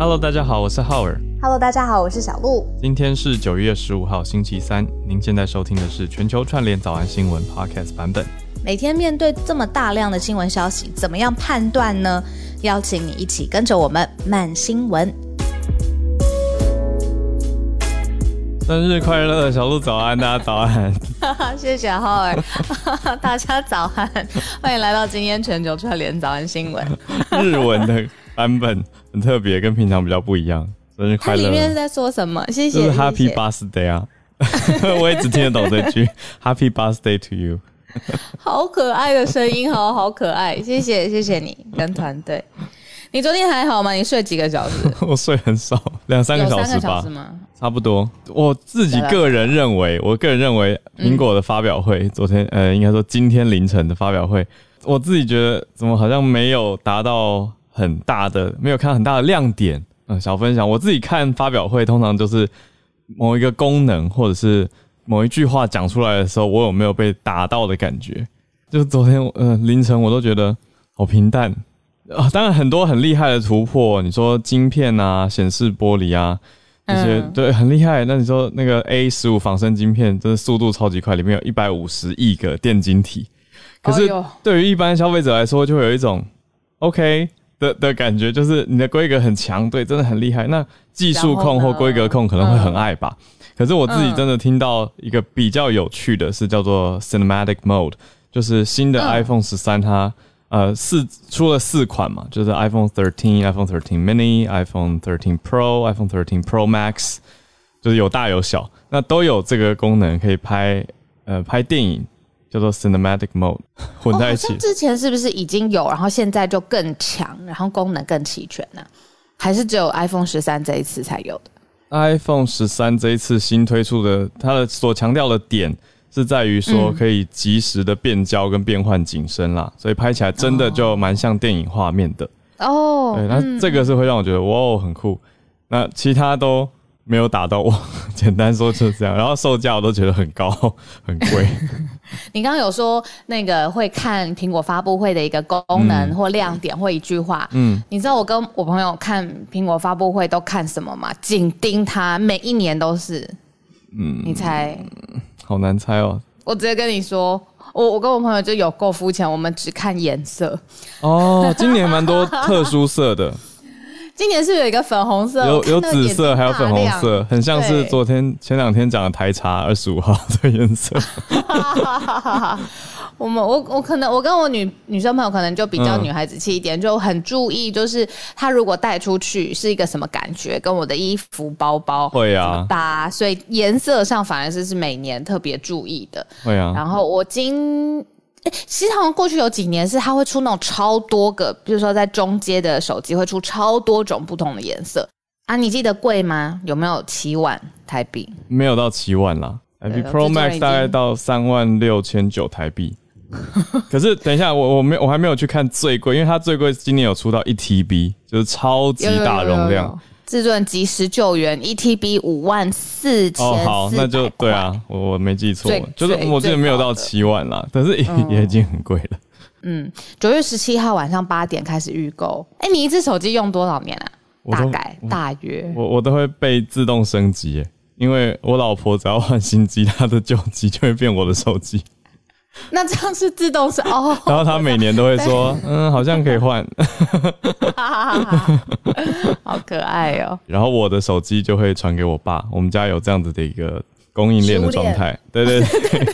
Hello，大家好，我是浩尔。Hello，大家好，我是小鹿。今天是九月十五号，星期三。您现在收听的是全球串联早安新闻 Podcast 版本。每天面对这么大量的新闻消息，怎么样判断呢？邀请你一起跟着我们慢新闻。生日快乐，小鹿早安，大家早安。谢谢浩尔，大家早安，欢迎来到今天全球串联早安新闻。日文的 版本很特别，跟平常比较不一样。生日它快乐，里面是在说什么？谢谢，就是 Happy Birthday 啊！我也只听得懂这句 Happy Birthday to you。好可爱的声音，好好可爱，谢谢谢谢你跟团队。你昨天还好吗？你睡几个小时？我睡很少，两三个小时吧？差不多。我自己个人认为，我个人认为苹果的发表会，昨天呃，应该说今天凌晨的发表会，我自己觉得怎么好像没有达到很大的，没有看到很大的亮点。嗯、小分享，我自己看发表会，通常就是某一个功能或者是某一句话讲出来的时候，我有没有被打到的感觉？就昨天呃凌晨，我都觉得好平淡啊。当然很多很厉害的突破，你说晶片啊、显示玻璃啊。这些、嗯对很厉害。那你说那个 A 十五仿生晶片，真的速度超级快，里面有一百五十亿个电晶体。可是对于一般消费者来说，就会有一种 OK 的的感觉，就是你的规格很强，对，真的很厉害。那技术控或规格控可能会很爱吧。可是我自己真的听到一个比较有趣的是叫做 Cinematic Mode，就是新的嗯 iPhone 十三它。呃，四出了四款嘛，就是 iPhone 13、iPhone 13 mini、iPhone 13 Pro、iPhone 13 Pro Max，就是有大有小，那都有这个功能可以拍呃拍电影，叫做 Cinematic Mode，混在一起。之前是不是已经有，然后现在就更强，然后功能更齐全呢、还是只有 iPhone 十三这一次才有的？iPhone 十三这一次新推出的，它的所强调的点是在于说可以及时的变焦跟变换景深啦，所以拍起来真的就蛮像电影画面的。哦，对，那这个是会让我觉得哇哦很酷。那其他都没有打到我，简单说就是这样。然后售价我都觉得很高，很贵。你刚刚有说那个会看苹果发布会的一个功能或亮点或一句话，嗯，你知道我跟我朋友看苹果发布会都看什么吗？紧盯它，每一年都是。嗯，你猜？好难猜哦。我直接跟你说，我我跟我朋友就有够肤浅，我们只看颜色。哦，今年蛮多特殊色的，今年是不是有一个粉红色，有有紫色，还有粉红色，很像是昨天前两天讲的台茶二十五号的 颜色。我们我我可能我跟我女女生朋友可能就比较嗯女孩子气一点，就很注意，就是她如果带出去是一个什么感觉，跟我的衣服包包会啊搭，所以颜色上反而是是每年特别注意的。会啊，然后我今。诶其实好像过去有几年是它会出那种超多个，比如说在中阶的手机会出超多种不同的颜色啊，你记得贵吗？有没有七万台币？没有到七万啦，iP 对 Pro Max 大概到三万六千九台币。可是等一下，我我没我还没有去看最贵，因为它最贵今年有出到一 TB，就是超级大容量。。至尊及时救援，ETB 五万四千哦，好，那就对啊，我我没记错，就是我记得没有到七万啦，但是也也已经很贵了。嗯，九月十七号晚上八点开始预购。哎，你一只手机用多少年啊？大概大约我我都会被自动升级耶，因为我老婆只要换新机，她的旧机就会变我的手机，那这样是自动是哦，然后他每年都会说，嗯，好像可以换，好可爱哦。然后我的手机就会传给我爸，我们家有这样子的一个供应链的状态，对对对，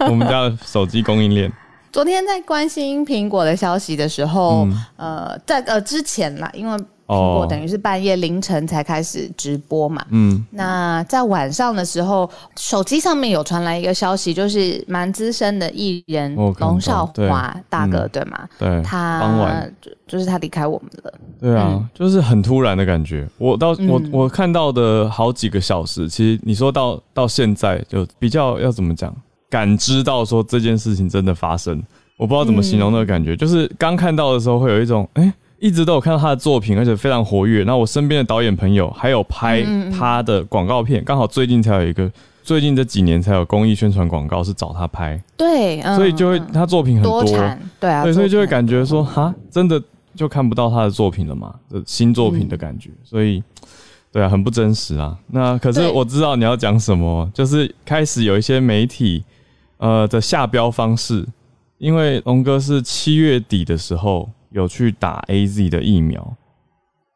我们家的手机供应链，昨天在关心苹果的消息的时候，嗯。呃，在呃之前啦，因为苹哦果等于是半夜凌晨才开始直播嘛，嗯，那在晚上的时候，手机上面有传来一个消息，就是蛮资深的艺人龙少对华大哥，嗯对吗？对，傍他晚。就就是他离开我们了。对啊，就是很突然的感觉。我到我嗯我看到的好几个小时，其实你说到到现在，就比较要怎么讲，感知到说这件事情真的发生，我不知道怎么形容那个感觉。就是刚看到的时候，会有一种哎、一直都有看到他的作品，而且非常活跃。那我身边的导演朋友还有拍他的广告片，刚好最近才有一个，最近这几年才有公益宣传广告是找他拍，对，嗯。所以就会他作品很多，多，对啊，对，所以就会感觉说，哈，真的就看不到他的作品了嘛，新作品的感觉，所以对啊，很不真实啊。那可是我知道你要讲什么，就是开始有一些媒体呃的下标方式，因为龙哥是七月底的时候有去打 A Z 的疫苗，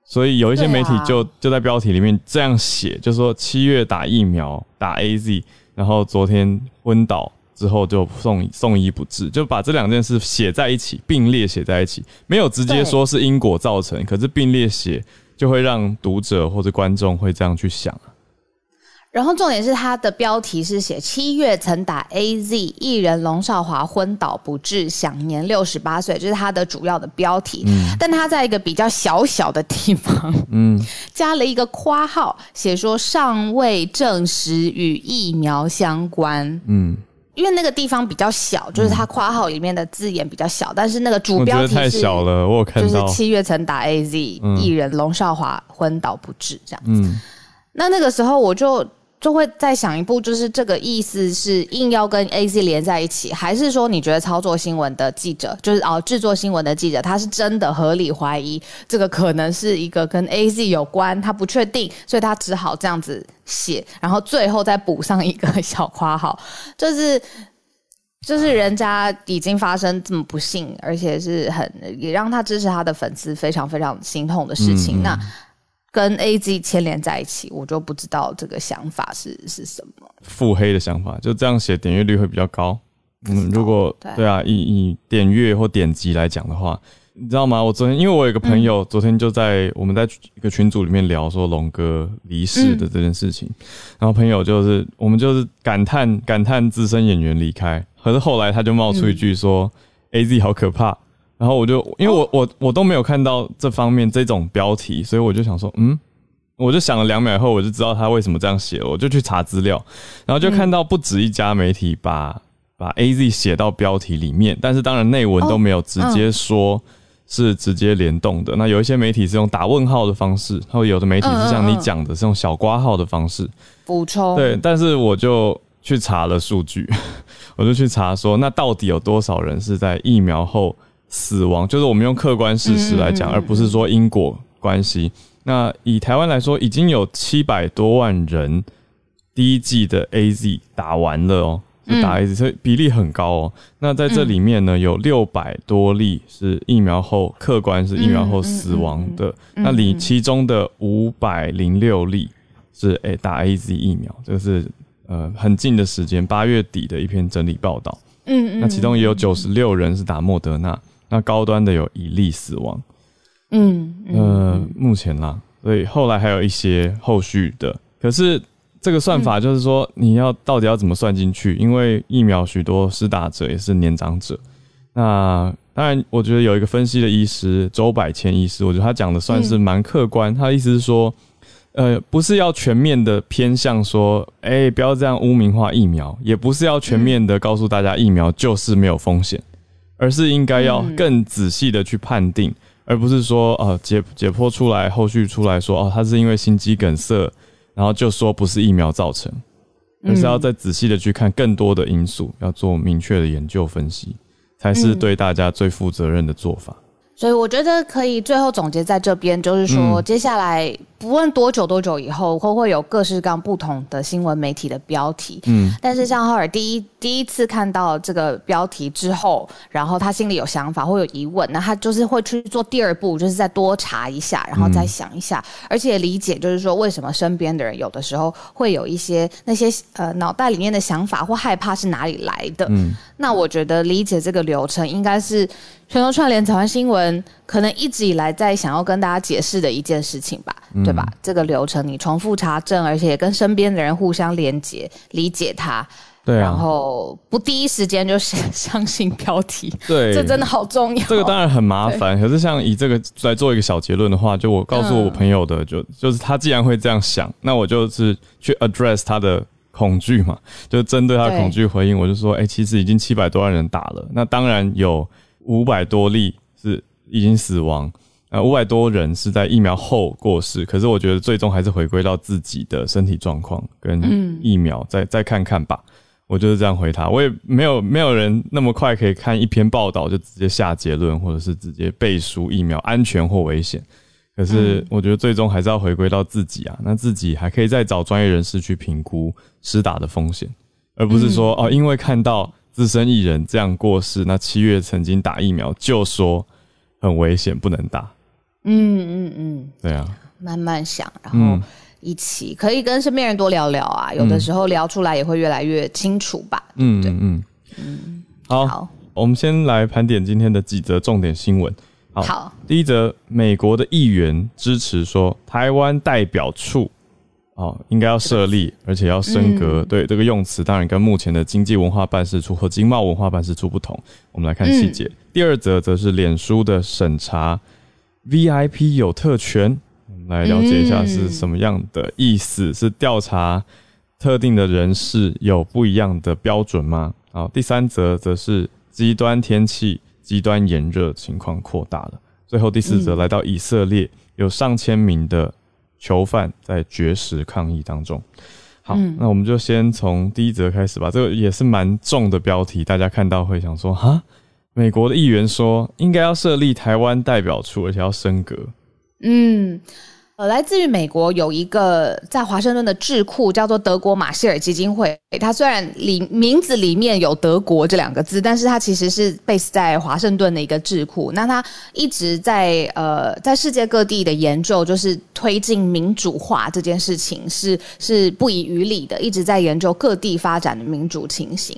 所以有一些媒体就就在标题里面这样写，就说七月打疫苗打 A Z，然后昨天昏倒。之后就送送医不治，就把这两件事写在一起，并列写在一起，没有直接说是因果造成，可是并列写就会让读者或者观众会这样去想然后重点是它的标题是写七月曾打 A Z 艺人龙少华昏倒不治，享年六十八岁，这是它的主要的标题。嗯，但他在一个比较小小的地方，嗯，加了一个括号，写说尚未证实与疫苗相关。嗯。因为那个地方比较小，就是它括号里面的字眼比较小，但是那个主标题太小了，我有看到。就是七月曾打 A Z 艺人龙少华昏倒不治这样子。那那个时候我就。就会再想一步，就是这个意思是硬要跟 A Z 连在一起，还是说你觉得操作新闻的记者，就是哦制作新闻的记者，他是真的合理怀疑这个可能是一个跟 A Z 有关，他不确定，所以他只好这样子写，然后最后再补上一个小括号，就是就是人家已经发生这么不幸，而且是很也让他支持他的粉丝非常非常心痛的事情，那。跟 A Z 牵连在一起，我就不知道这个想法是是什么。腹黑的想法，就这样写，点阅率会比较高。嗯，如果对啊，以以点阅或点击来讲的话，你知道吗？我昨天因为我有个朋友，昨天就在我们在一个群组里面聊说龙哥离世的这件事情，然后朋友就是我们就是感叹感叹资深演员离开，可是后来他就冒出一句说 A Z 好可怕。然后我就因为我我我都没有看到这方面这种标题，所以我就想说，嗯，我就想了两秒后，我就知道他为什么这样写了，我就去查资料，然后就看到不止一家媒体把把 A Z 写到标题里面，但是当然内文都没有直接说是直接联动的。那有一些媒体是用打问号的方式，然后有的媒体是像你讲的是用小挂号的方式补充。对，但是我就去查了数据，我就去查说，那到底有多少人是在疫苗后。死亡就是我们用客观事实来讲，而不是说因果关系。那以台湾来说，已经有七百多万人第一季的 A Z 打完了哦，是打 A Z，所以比例很高哦。那在这里面呢，有六百多例是疫苗后客观是疫苗后死亡的，那里其中的五百零六例是诶打 A Z 疫苗，这个是呃很近的时间，八月底的一篇整理报道。嗯嗯，那其中也有九十六人是打莫德纳。那高端的有一例死亡，嗯，呃，目前啦，所以后来还有一些后续的，可是这个算法就是说，你要到底要怎么算进去？因为疫苗许多施打者也是年长者，那当然，我觉得有一个分析的医师周百千医师，我觉得他讲的算是蛮客观，他的意思是说，呃，不是要全面的偏向说，哎，不要这样污名化疫苗，也不是要全面的告诉大家疫苗就是没有风险。而是应该要更仔细的去判定，而不是说呃解解剖出来，后续出来说哦，他是因为心肌梗塞，然后就说不是疫苗造成，而是要再仔细的去看更多的因素，要做明确的研究分析，才是对大家最负责任的做法。所以我觉得可以最后总结在这边，就是说接下来。不问多久多久以后会会有各式各样不同的新闻媒体的标题，嗯，但是像浩尔第一第一次看到这个标题之后，然后他心里有想法或有疑问，那他就是会去做第二步，就是再多查一下，然后再想一下，而且理解就是说为什么身边的人有的时候会有一些那些呃脑袋里面的想法或害怕是哪里来的，嗯，那我觉得理解这个流程应该是全球串联早安新闻可能一直以来在想要跟大家解释的一件事情吧。对吧？这个流程你重复查证，而且跟身边的人互相连接，理解它，对，然后不第一时间就相信标题，对，这真的好重要。这个当然很麻烦，可是像以这个来做一个小结论的话，就我告诉我朋友的，就就是他既然会这样想，那我就是去 address 他的恐惧嘛，就针对他的恐惧回应，我就说，哎，其实已经七百多万人打了，那当然有五百多例是已经死亡。呃，五百多人是在疫苗后过世，可是我觉得最终还是回归到自己的身体状况跟疫苗，再再看看吧。我就是这样回他，我也没有没有人那么快可以看一篇报道就直接下结论，或者是直接背书疫苗安全或危险。可是我觉得最终还是要回归到自己啊，那自己还可以再找专业人士去评估施打的风险，而不是说哦，因为看到资深艺人这样过世，那七月曾经打疫苗就说很危险不能打。嗯嗯嗯，对啊，慢慢想，然后。一起可以跟身边人多聊聊啊，有的时候聊出来也会越来越清楚吧。嗯嗯嗯嗯，好，我们先来盘点今天的几则重点新闻。好，第一则，美国的议员支持说，台湾代表处哦应该要设立，而且要升格。对这个用词，当然跟目前的经济文化办事处和经贸文化办事处不同。我们来看细节。第二则则是脸书的审查，VIP 有特权。来了解一下是什么样的意思？是调查特定的人士有不一样的标准吗？好，第三则则是极端天气、极端炎热情况扩大了。最后第四则来到以色列，有上千名的囚犯在绝食抗议当中。好，那我们就先从第一则开始吧。这个也是蛮重的标题，大家看到会想说：哈，美国的议员说应该要设立台湾代表处，而且要升格。嗯。呃，来自于美国有一个在华盛顿的智库，叫做德国马歇尔基金会。它虽然里名字里面有德国这两个字，但是它其实是 base 在华盛顿的一个智库。那它一直在呃在世界各地的研究，就是推进民主化这件事情是是不遗余力的，一直在研究各地发展的民主情形。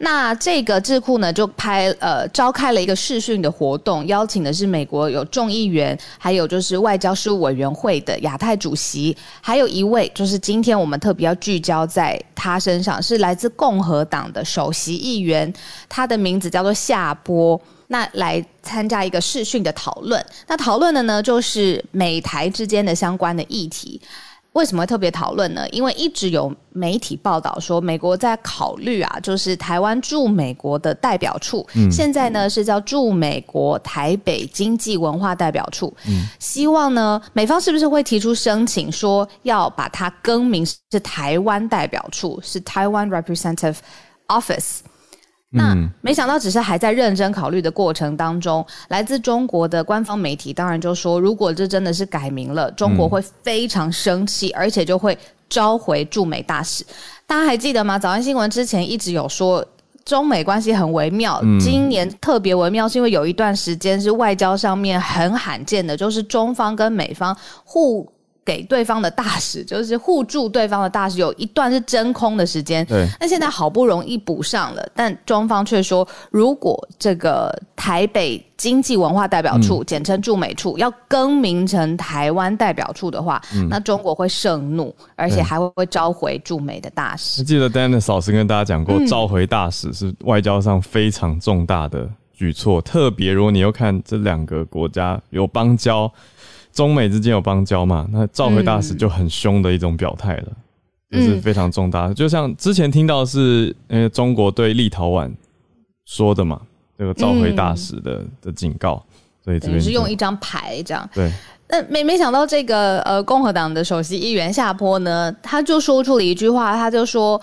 那这个智库呢，就拍呃召开了一个视讯的活动，邀请的是美国有众议员，还有就是外交事务委员会的亚太主席，还有一位就是今天我们特别要聚焦在他身上，是来自共和党的首席议员，他的名字叫做夏波，那来参加一个视讯的讨论。那讨论的呢，就是美台之间的相关的议题。为什么会特别讨论呢？因为一直有媒体报道说，美国在考虑啊，就是台湾驻美国的代表处，现在呢是叫驻美国台北经济文化代表处。希望呢，美方是不是会提出申请，说要把它更名是台湾代表处，是台湾 Representative Office。那没想到，只是还在认真考虑的过程当中，来自中国的官方媒体当然就说，如果这真的是改名了，中国会非常生气，而且就会召回驻美大使。大家还记得吗？早安新闻之前一直有说，中美关系很微妙，今年特别微妙，是因为有一段时间是外交上面很罕见的，就是中方跟美方互。给对方的大使，就是互助对方的大使，有一段是真空的时间。对，那现在好不容易补上了，但中方却说，如果这个台北经济文化代表处，简称驻美处，要更名成台湾代表处的话，那中国会盛怒，而且还会会召回驻美的大使。记得 Dennis 老师跟大家讲过，召回大使是外交上非常重大的举措，特别如果你又看这两个国家有邦交。中美之间有邦交嘛？那召回大使就很凶的一种表态了，就是非常重大。就像之前听到是，呃，中国对立陶宛说的嘛，这个召回大使的的警告，所以这边是用一张牌这样。对，那没没想到这个呃，共和党的首席议员夏坡呢，他就说出了一句话，他就说。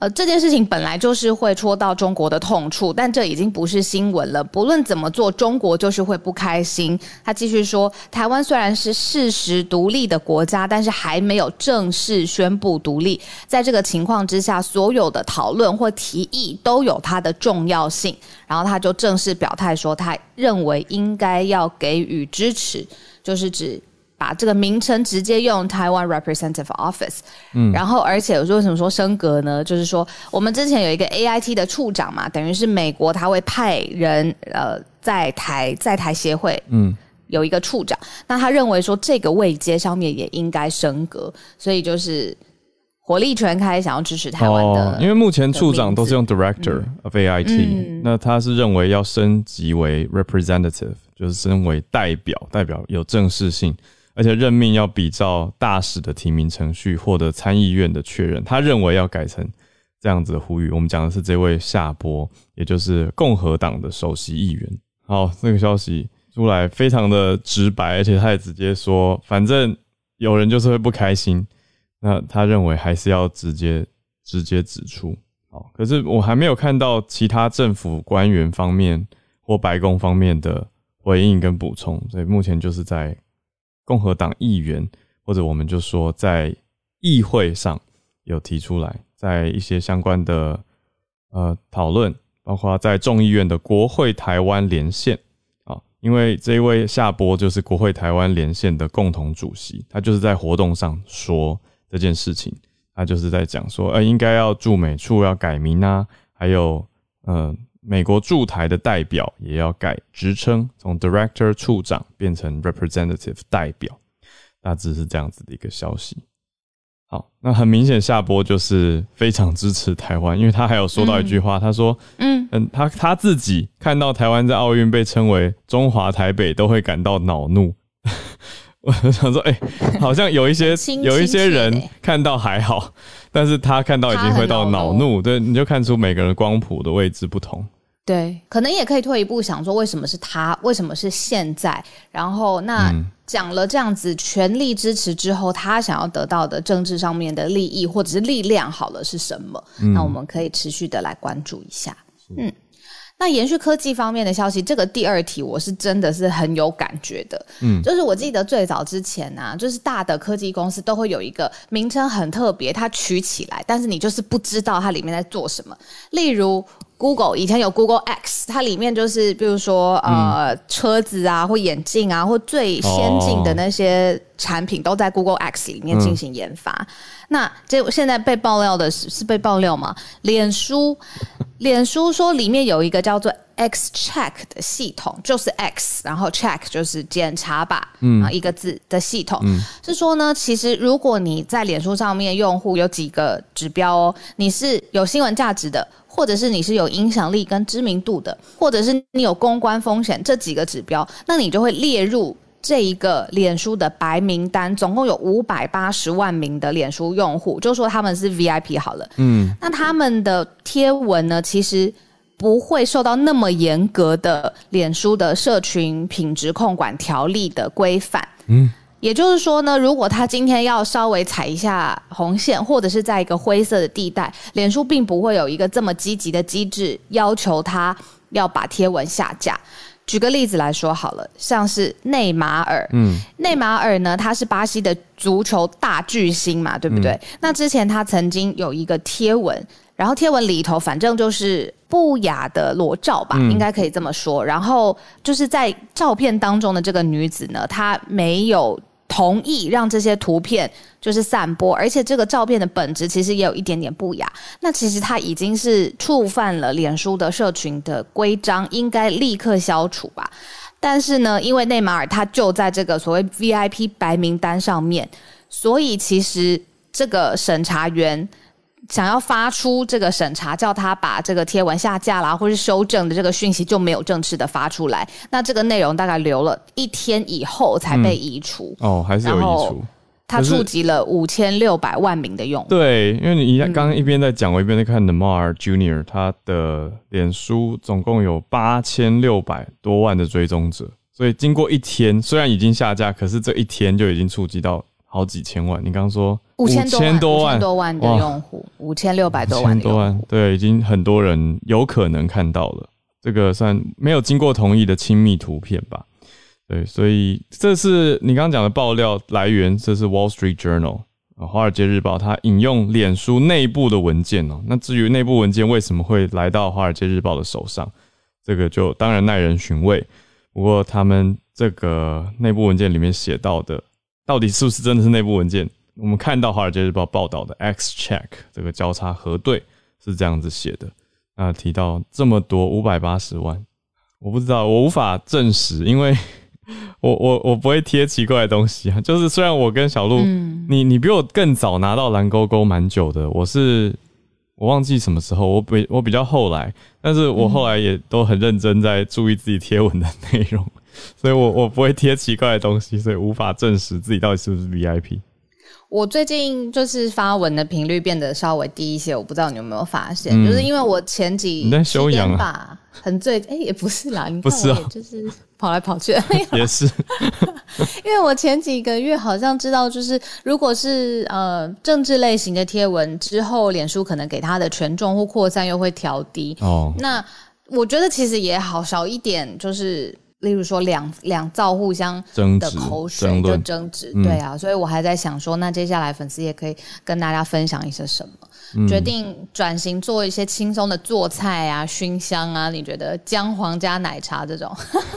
呃，这件事情本来就是会戳到中国的痛处，但这已经不是新闻了。不论怎么做，中国就是会不开心。他继续说，台湾虽然是事实独立的国家，但是还没有正式宣布独立。在这个情况之下，所有的讨论或提议都有它的重要性。然后他就正式表态说，他认为应该要给予支持，就是指。把这个名称直接用台湾 Representative Office，嗯，然后而且我说为什么说升格呢？就是说我们之前有一个 AIT 的处长嘛，等于是美国他会派人呃在台在台协会，嗯，有一个处长，那他认为说这个位阶上面也应该升格，所以就是火力全开想要支持台湾的，因为目前处长都是用 Director of AIT，那他是认为要升级为 Representative，就是升为代表，代表有正式性。而且任命要比照大使的提名程序，获得参议院的确认。他认为要改成这样子的呼吁。我们讲的是这位夏波，也就是共和党的首席议员。好，这个消息出来非常的直白，而且他也直接说，反正有人就是会不开心。那他认为还是要直接直接指出。好，可是我还没有看到其他政府官员方面或白宫方面的回应跟补充，所以目前就是在共和党议员或者我们就说在议会上有提出来，在一些相关的呃讨论，包括在众议院的国会台湾连线啊。因为这一位夏波就是国会台湾连线的共同主席，他就是在活动上说这件事情，他就是在讲说，呃，应该要驻美处要改名啊，还有，呃，美国驻台的代表也要改职称，从 Director 处长变成 Representative 代表，大致是这样子的一个消息。好，那很明显，下波就是非常支持台湾，因为他还有说到一句话，他说：“嗯。嗯，他他自己看到台湾在奥运被称为中华台北，都会感到恼怒。”我想说，哎，好像有一些有一些人看到还好，但是他看到已经会到恼怒，对，你就看出每个人光谱的位置不同。对，可能也可以退一步想说，为什么是他？为什么是现在？然后那讲了这样子全力支持之后，他想要得到的政治上面的利益或者是力量，好了是什么？那我们可以持续的来关注一下。嗯。那延续科技方面的消息，这个第二题我是真的是很有感觉的。嗯，就是我记得最早之前呢，就是大的科技公司都会有一个名称很特别，它取起来，但是你就是不知道它里面在做什么。例如 Google 以前有 Google X，它里面就是比如说呃车子啊，或眼镜啊，或最先进的那些产品都在 Google X 里面进行研发。那这现在被爆料的是是被爆料吗？脸书，脸书说里面有一个叫做 X Check 的系统，就是 X，然后 Check 就是检查吧，嗯，一个字的系统，是说呢，其实如果你在脸书上面用户有几个指标哦，你是有新闻价值的，或者是你是有影响力跟知名度的，或者是你有公关风险这几个指标，那你就会列入。这一个脸书的白名单总共有五百八十万名的脸书用户，就说他们是 VIP 好了。嗯，那他们的贴文呢，其实不会受到那么严格的脸书的社群品质控管条例的规范。嗯，也就是说呢，如果他今天要稍微踩一下红线，或者是在一个灰色的地带，脸书并不会有一个这么积极的机制要求他要把贴文下架。举个例子来说好了，像是内马尔，嗯，内马尔呢，他是巴西的足球大巨星嘛，对不对？那之前他曾经有一个贴文，然后贴文里头反正就是不雅的裸照吧，应该可以这么说。然后就是在照片当中的这个女子呢，她没有。同意让这些图片就是散播，而且这个照片的本质其实也有一点点不雅。那其实他已经是触犯了脸书的社群的规章，应该立刻消除吧。但是呢，因为内马尔他就在这个所谓 VIP 白名单上面，所以其实这个审查员。想要发出这个审查，叫他把这个贴文下架啦，或是修正的这个讯息就没有正式的发出来。那这个内容大概留了一天以后才被移除。哦，还是有移除。他触及了五千六百万名的用户。对，因为你一刚刚一边在讲，我一边在看 Namar Junior，他的脸书总共有八千六百多万的追踪者，所以经过一天，虽然已经下架，可是这一天就已经触及到。好几千万，你刚刚说五千多万五千多万的用户，五千六百多万多万，对，已经很多人有可能看到了。这个算没有经过同意的亲密图片吧？对，所以这是你刚刚讲的爆料来源，这是 Wall Street Journal 啊，华尔街日报，它引用脸书内部的文件哦。那至于内部文件为什么会来到华尔街日报的手上，这个就当然耐人寻味。不过他们这个内部文件里面写到的。到底是不是真的是内部文件？我们看到《华尔街日报》报道的 X Check 这个交叉核对是这样子写的。那提到这么多五百八十万，我不知道，我无法证实，因为 我我我不会贴奇怪的东西啊。就是虽然我跟小鹿，你你比我更早拿到蓝勾勾蛮久的，我是我忘记什么时候，我比我比较后来，但是我后来也都很认真在注意自己贴文的内容。所以，我我不会贴奇怪的东西，所以无法证实自己到底是不是 VIP。我最近就是发文的频率变得稍微低一些，我不知道你有没有发现，就是因为我前几你在修养啊？吧，很醉，哎、也不是啦，你看不是啊。我也就是跑来跑去，也是，因为我前几个月好像知道，就是如果是呃政治类型的贴文之后，脸书可能给它的权重或扩散又会调低。哦，那我觉得其实也好少一点，就是例如说两两造互相的口水就争执，嗯对啊，所以我还在想说，那接下来粉丝也可以跟大家分享一些什么。嗯决定转型做一些轻松的做菜啊、熏香啊，你觉得姜黄加奶茶这种，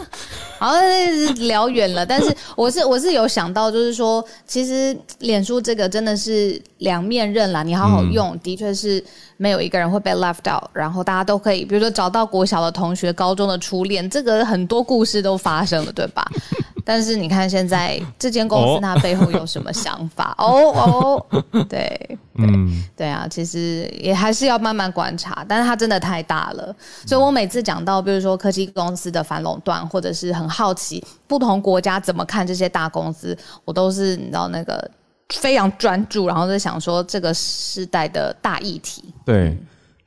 好像聊远了。但是我是我是有想到，就是说，其实脸书这个真的是两面刃啦，你好好用，的确是没有一个人会被 left out，然后大家都可以，比如说找到国小的同学、高中的初恋，这个很多故事都发生了，对吧？但是你看现在这间公 哦司它背后有什么想法？哦哦，对，嗯，对啊，其实也还是要慢慢观察，但是它真的太大了，所以我每次讲到，比如说科技公司的反垄断，或者是很好奇不同国家怎么看这些大公司，我都是你知道那个非常专注，然后在想说这个时代的大议题。对。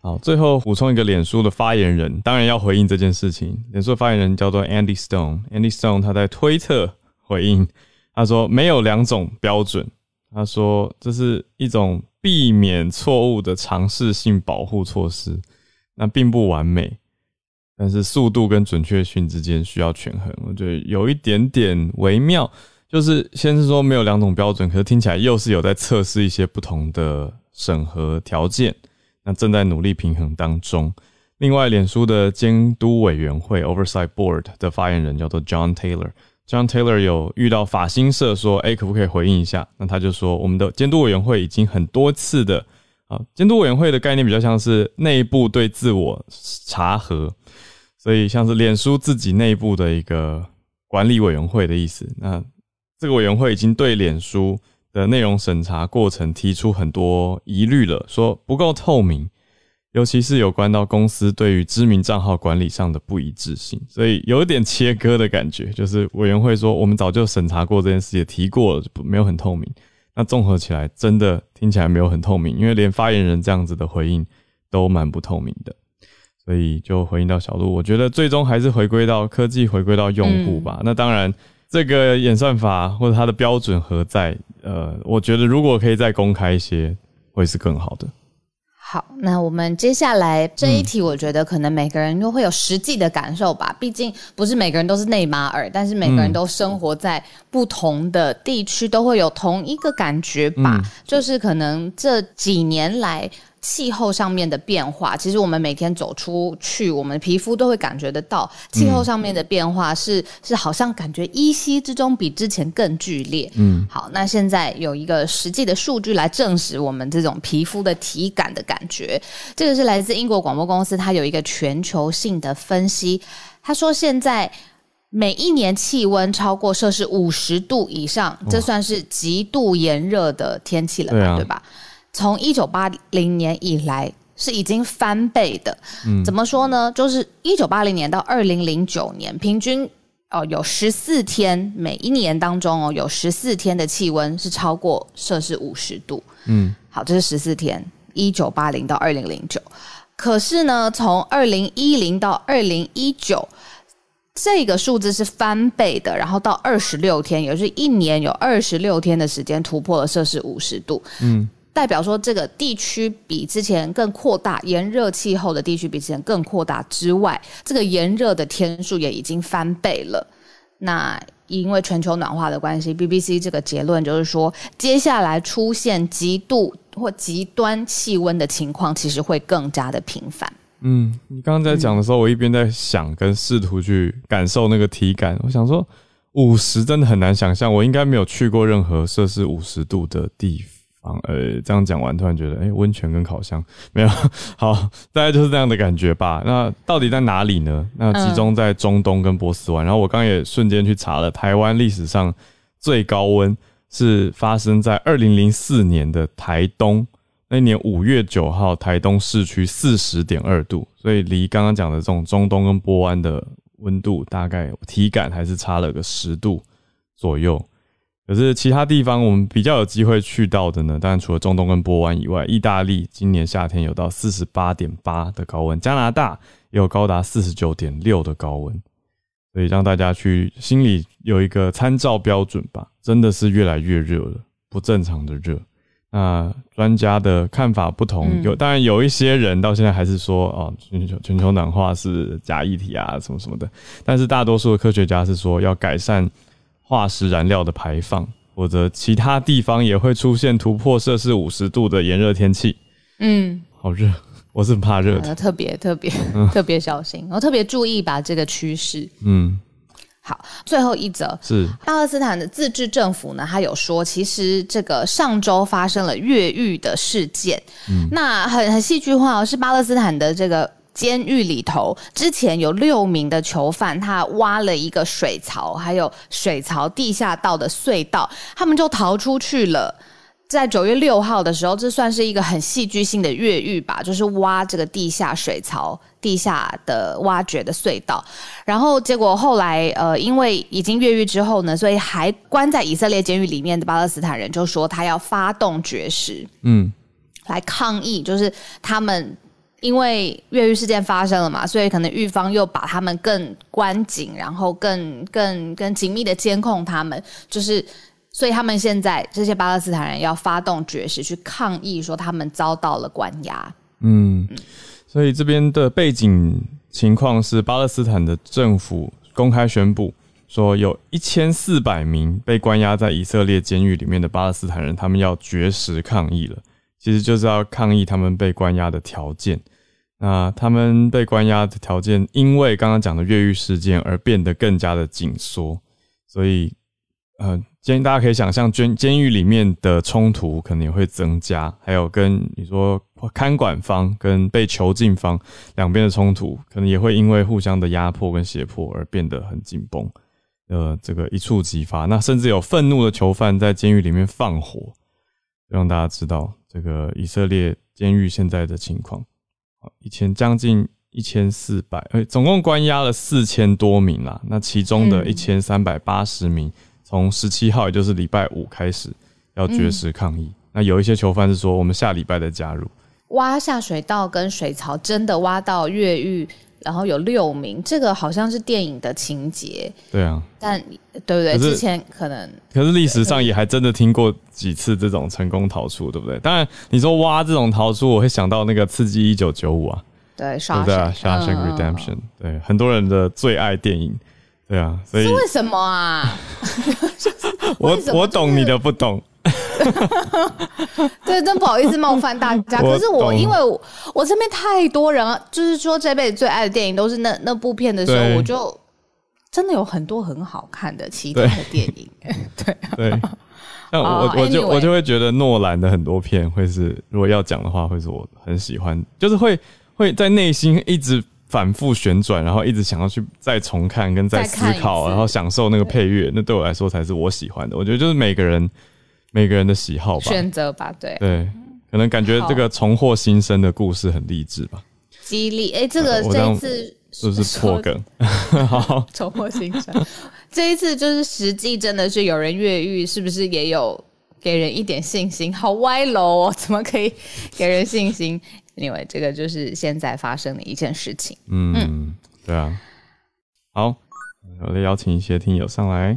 好，最后补充一个脸书的发言人，当然要回应这件事情。脸书的发言人叫做 Andy Stone，Andy Stone 他在推特回应，他说没有两种标准，他说这是一种避免错误的尝试性保护措施，那并不完美，但是速度跟准确性之间需要权衡，我觉得有一点点微妙。就是先是说没有两种标准，可是听起来又是有在测试一些不同的审核条件。那正在努力平衡当中。另外，脸书的监督委员会 （Oversight Board） 的发言人叫做 John Taylor。John Taylor 有遇到法新社说：“哎、可不可以回应一下？”那他就说：“我们的监督委员会已经很多次的啊，监督委员会的概念比较像是内部对自我查核，所以像是脸书自己内部的一个管理委员会的意思。那这个委员会已经对脸书的内容审查过程提出很多疑虑了，说不够透明，尤其是有关到公司对于知名账号管理上的不一致性，所以有一点切割的感觉。就是委员会说，我们早就审查过这件事，也提过了，没有很透明。那综合起来，真的听起来没有很透明，因为连发言人这样子的回应都蛮不透明的。所以就回应到小鹿，我觉得最终还是回归到科技，回归到用户吧。那当然，这个演算法或者它的标准何在？呃，我觉得如果可以再公开一些，会是更好的。好，那我们接下来这一题，我觉得可能每个人都会有实际的感受吧。毕竟不是每个人都是内马尔，但是每个人都生活在不同的地区，都会有同一个感觉吧。就是可能这几年来。气候上面的变化，其实我们每天走出去，我们皮肤都会感觉得到气候上面的变化是、是好像感觉依稀之中比之前更剧烈。嗯，好，那现在有一个实际的数据来证实我们这种皮肤的体感的感觉，这个是来自英国广播公司，它有一个全球性的分析，他说现在。每一年气温超过摄氏五十度以上，这算是极度炎热的天气了对吧？从一九八零年以来是已经翻倍的。怎么说呢？就是一九八零年到二零零九年，平均哦有十四天，每一年当中哦有十四天的气温是超过摄氏五十度。嗯，好，这是十四天，一九八零到二零零九。可是呢，从二零一零到二零一九。这个数字是翻倍的，然后到二十六天，也就是一年有二十六天的时间突破了摄氏五十度。嗯，代表说这个地区比之前更扩大，炎热气候的地区比之前更扩大之外，这个炎热的天数也已经翻倍了。那因为全球暖化的关系，BBC 这个结论就是说，接下来出现极度或极端气温的情况，其实会更加的频繁。嗯，你刚刚在讲的时候，我一边在想跟试图去感受那个体感。我想说，五十真的很难想象，我应该没有去过任何摄氏五十度的地方。呃，这样讲完，突然觉得，哎、温泉跟烤箱没有好，大概就是这样的感觉吧。那到底在哪里呢？那集中在中东跟波斯湾。然后我刚刚也瞬间去查了，台湾历史上最高温是发生在二零零四年的台东。那年五月九号，台东市区四十点二度，所以离刚刚讲的这种中东跟波湾的温度，大概体感还是差了个十度左右。可是其他地方我们比较有机会去到的呢，当然除了中东跟波湾以外，意大利今年夏天有到四十八点八的高温，加拿大也有高达四十九点六的高温，所以让大家去心里有一个参照标准吧。真的是越来越热了，不正常的热。那专家的看法不同，有当然有一些人到现在还是说哦，全球全球暖化是假议题啊，什么什么的。但是大多数的科学家是说要改善。化石燃料的排放，或者其他地方也会出现突破摄氏五十度的炎热天气。嗯，好热，我是很怕热的，特别特别 特别小心，我特别注意吧这个趋势。嗯，好，最后一则是巴勒斯坦的自治政府呢，他有说，其实这个上周发生了越狱的事件。嗯，那很很戏剧化哦，是巴勒斯坦的这个。监狱里头之前有六名的囚犯，他挖了一个水槽，还有水槽地下道的隧道，他们就逃出去了。在九月六号的时候，这算是一个很戏剧性的越狱吧，就是挖这个地下水槽、地下的挖掘的隧道。然后结果后来，呃，因为已经越狱之后呢，所以还关在以色列监狱里面的巴勒斯坦人就说他要发动绝食，嗯，来抗议，就是他们。因为越狱事件发生了嘛，所以可能狱方又把他们更关紧，然后更更更紧密的监控他们，就是所以他们现在这些巴勒斯坦人要发动绝食去抗议，说他们遭到了关押。嗯，所以这边的背景情况是，巴勒斯坦的政府公开宣布说，有一千四百名被关押在以色列监狱里面的巴勒斯坦人，他们要绝食抗议了，其实就是要抗议他们被关押的条件。那他们被关押的条件，因为刚刚讲的越狱事件而变得更加的紧缩，所以，呃，建议大家可以想象，监监狱里面的冲突可能也会增加，还有跟你说看管方跟被囚禁方两边的冲突，可能也会因为互相的压迫跟胁迫而变得很紧绷，呃，这个一触即发。那甚至有愤怒的囚犯在监狱里面放火，让大家知道这个以色列监狱现在的情况。一千将近一千四百，呃，总共关押了四千多名啦。那其中的一千三百八十名，从十七号，也就是礼拜五开始要绝食抗议。那有一些囚犯是说，我们下礼拜再加入。挖下水道跟水槽，真的挖到越狱，然后有六名，这个好像是电影的情节。对啊，但对不对？之前可能，可是历史上也还真的听过几次这种成功逃出，对不对？当然，你说挖这种逃出，我会想到那个《刺激一九九五》啊，对，对不对？《Shawshank Redemption》对很多人的最爱电影，对啊，所以是为什么啊？我 我懂你的不懂。对，真不好意思冒犯大家。可是我因为我身边太多人，就是说这辈子最爱的电影都是那那部片的时候，我就真的有很多很好看的其他的电影。对对，那我我就我就会觉得诺兰的很多片会是，如果要讲的话，会是我很喜欢，就是会会在内心一直反复旋转，然后一直想要去再重看跟再思考，然后享受那个配乐。那对我来说才是我喜欢的。我觉得就是每个人。每个人的喜好吧，选择吧，对对，可能感觉这个重获新生的故事很励志吧，激励。哎，这个这一次是不是破梗？好，重获新生。这一次就是实际真的是有人越狱，是不是也有给人一点信心？好歪楼哦，怎么可以给人信心？因为这个就是现在发生的一件事情。嗯，对啊。好，我来邀请一些听友上来。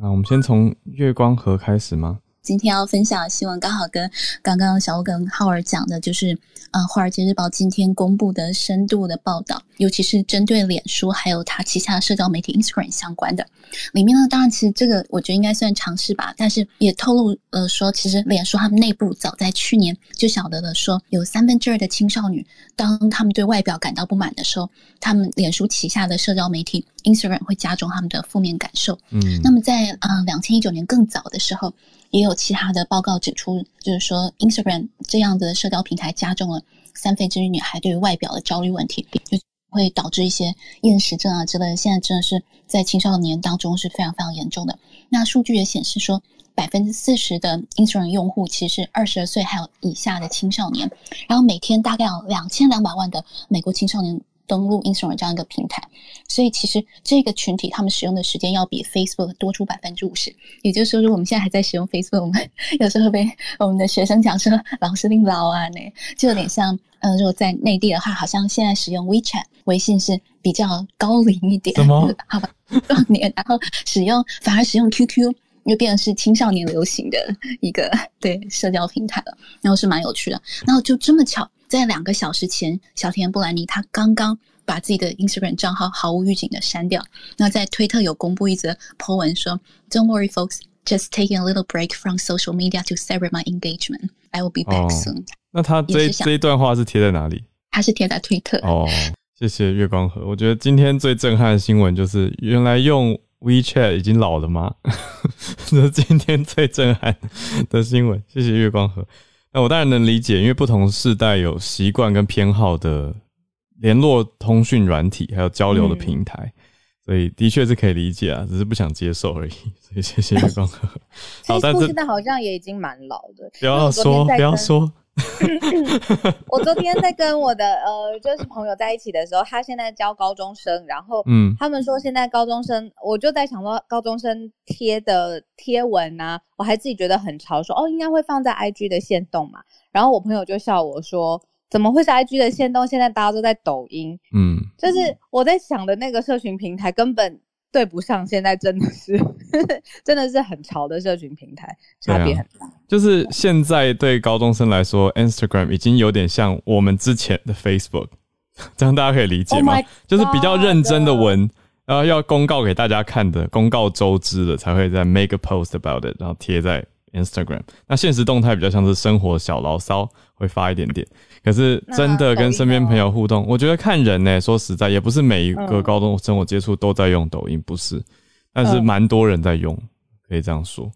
那我们先从月光河开始吗？今天要分享的新闻刚好跟刚刚小欧跟浩儿讲的，就是呃，《华尔街日报》今天公布的深度的报道，尤其是针对脸书还有它旗下的社交媒体 Instagram 相关的。里面呢，当然其实这个我觉得应该算尝试吧，但是也透露呃说，其实脸书他们内部早在去年就晓得了，说有三分之二的青少年，当他们对外表感到不满的时候，他们脸书旗下的社交媒体 Instagram 会加重他们的负面感受。嗯，那么在呃两千一九年更早的时候。也有其他的报告指出，就是说，Instagram 这样的社交平台加重了三分之一女孩对于外表的焦虑问题，就会导致一些厌食症啊之类的。现在真的是在青少年当中是非常非常严重的。那数据也显示说，百分之四十的 Instagram 用户其实是二十二岁还有以下的青少年，然后每天大概有两千两百万的美国青少年登录 Instagram 这样一个平台，所以其实这个群体他们使用的时间要比 Facebook 多出百分之五十。也就是说，如果我们现在还在使用 Facebook，我们 有时候被我们的学生讲说老师令老啊，那就有点像，呃，如果在内地的话，好像现在使用 WeChat 微信是比较高龄一点，好吧，壮年，然后使用反而使用 QQ 又变成是青少年流行的一个对社交平台了，然后是蛮有趣的。然后就这么巧。在两个小时前，小田布兰妮他刚刚把自己的 Instagram 账号毫无预警的删掉。那在推特有公布一则 po 文说：“Don't worry, folks, just taking a little break from social media to sever my engagement. I will be back soon。”那他这这一段话是贴在哪里？他是贴在推特。哦，谢谢月光河。我觉得今天最震撼的新闻就是，原来用 WeChat 已经老了吗？这是今天最震撼的新闻。谢谢月光河。那我当然能理解，因为不同世代有习惯跟偏好的联络通讯软体，还有交流的平台，所以的确是可以理解啊，只是不想接受而已。所 以谢谢月光河。好，但是现在好像也已经蛮老的。不要说，不要说。我昨天在跟我的呃，就是朋友在一起的时候，他现在教高中生，然后嗯，他们说现在高中生，我就在想说高中生贴的贴文啊，我还自己觉得很潮，说哦应该会放在 IG 的线动嘛，然后我朋友就笑我说，怎么会是 IG 的线动？现在大家都在抖音，嗯，就是我在想的那个社群平台根本。对不上，现在真的是，真的是很潮的社群平台，差别很大。就是现在对高中生来说，Instagram 已经有点像我们之前的 Facebook，这样大家可以理解吗？就是比较认真的文，然后要公告给大家看的，公告周知的才会在 make a post about it，然后贴在 Instagram。那现实动态比较像是生活小牢骚，会发一点点。可是真的跟身边朋友互动，我觉得看人呢。说实在，也不是每一个高中生我接触都在用抖音，不是，但是蛮多人在用，可以这样说。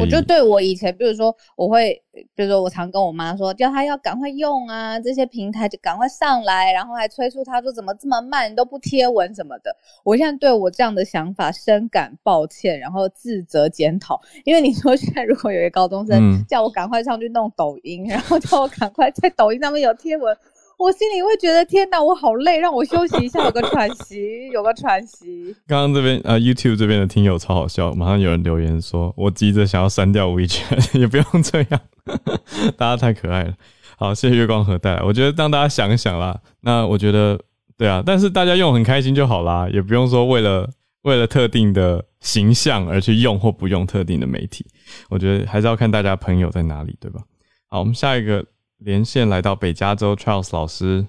我就对我以前，比如说我会，比如说我常跟我妈说，叫她要赶快用啊，这些平台就赶快上来，然后还催促她说怎么这么慢，你都不贴文什么的。我现在对我这样的想法深感抱歉，然后自责检讨。因为你说现在如果有一个高中生叫我赶快上去弄抖音，然后叫我赶快在抖音上面有贴文。我心里会觉得天哪，我好累，让我休息一下，有个喘息，有个喘息。刚刚这边呃，YouTube 这边的听友超好笑，马上有人留言说，我急着想要删掉 WeChat，也不用这样，大家太可爱了。好，谢谢月光河带来，我觉得让大家想一想啦。那我觉得对啊，但是大家用很开心就好啦，也不用说为了为了特定的形象而去用或不用特定的媒体。我觉得还是要看大家朋友在哪里，对吧？好，我们下一个。连线来到北加州，Charles 老师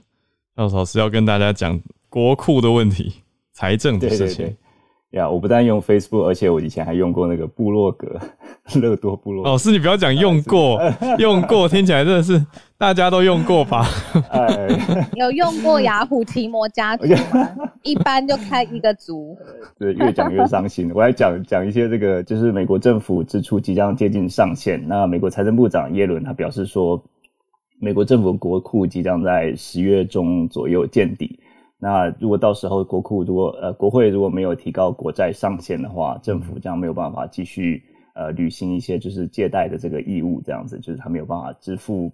，Charles 老师要跟大家讲国库的问题、财政的事情。呀，我不但用 Facebook，而且我以前还用过那个部落格，乐多部落。老师，你不要讲用过，用过听起来真的是大家都用过吧？有用过雅虎提摩家族吗？一般就开一个族。对，越讲越伤心。我来讲讲一些这个，就是美国政府支出即将接近上限。那美国财政部长耶伦他表示说。美国政府国库即将在十月中左右见底。那如果到时候国库如果呃国会如果没有提高国债上限的话，政府将没有办法继续呃履行一些就是借贷的这个义务，这样子就是他没有办法支付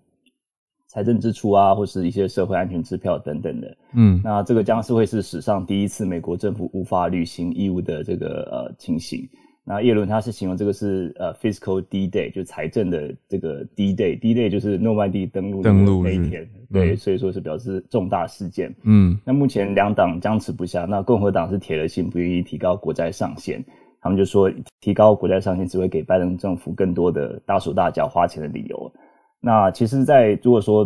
财政支出啊，或是一些社会安全支票等等的。嗯，那这个将是会是史上第一次美国政府无法履行义务的这个呃情形。那耶伦他是形容这个是呃 fiscal D day，就财政的这个 D day，D day 就是诺曼底登陆登陆那一天，对，所以说是表示重大事件。嗯，那目前两党僵持不下，那共和党是铁了心不愿意提高国债上限，他们就说提高国债上限只会给拜登政府更多的大手大脚花钱的理由。那其实，在如果说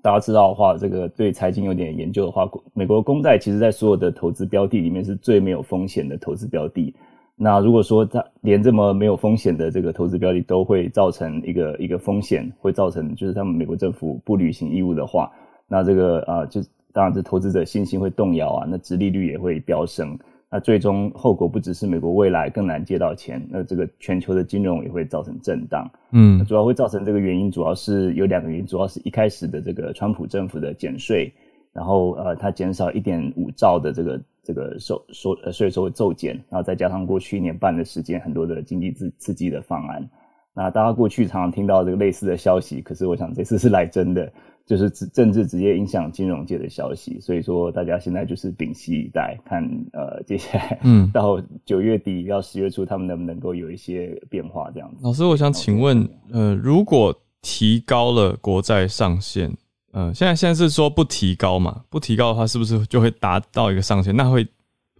大家知道的话，这个对财经有点研究的话，美国公债其实在所有的投资标的里面是最没有风险的投资标的。那如果说它连这么没有风险的这个投资标的都会造成一个一个风险，会造成就是他们美国政府不履行义务的话，那这个啊，就当然这投资者信心会动摇啊，那殖利率也会飙升，那最终后果不只是美国未来更难借到钱，那这个全球的金融也会造成震荡。嗯，主要会造成这个原因，主要是有两个原因，主要是一开始的这个川普政府的减税，然后呃，它减少一点五兆的这个。这个收收呃税收骤减，然后再加上过去一年半的时间很多的经济刺刺激的方案，那大家过去常常听到这个类似的消息，可是我想这次是来真的，就是政治直接影响金融界的消息，所以说大家现在就是屏息以待，看呃接下来嗯 到九月底到十月初他们能不能够有一些变化这样子。老师，我想请问，呃，如果提高了国债上限，呃，现在现在是说不提高嘛？不提高的话，是不是就会达到一个上限？那会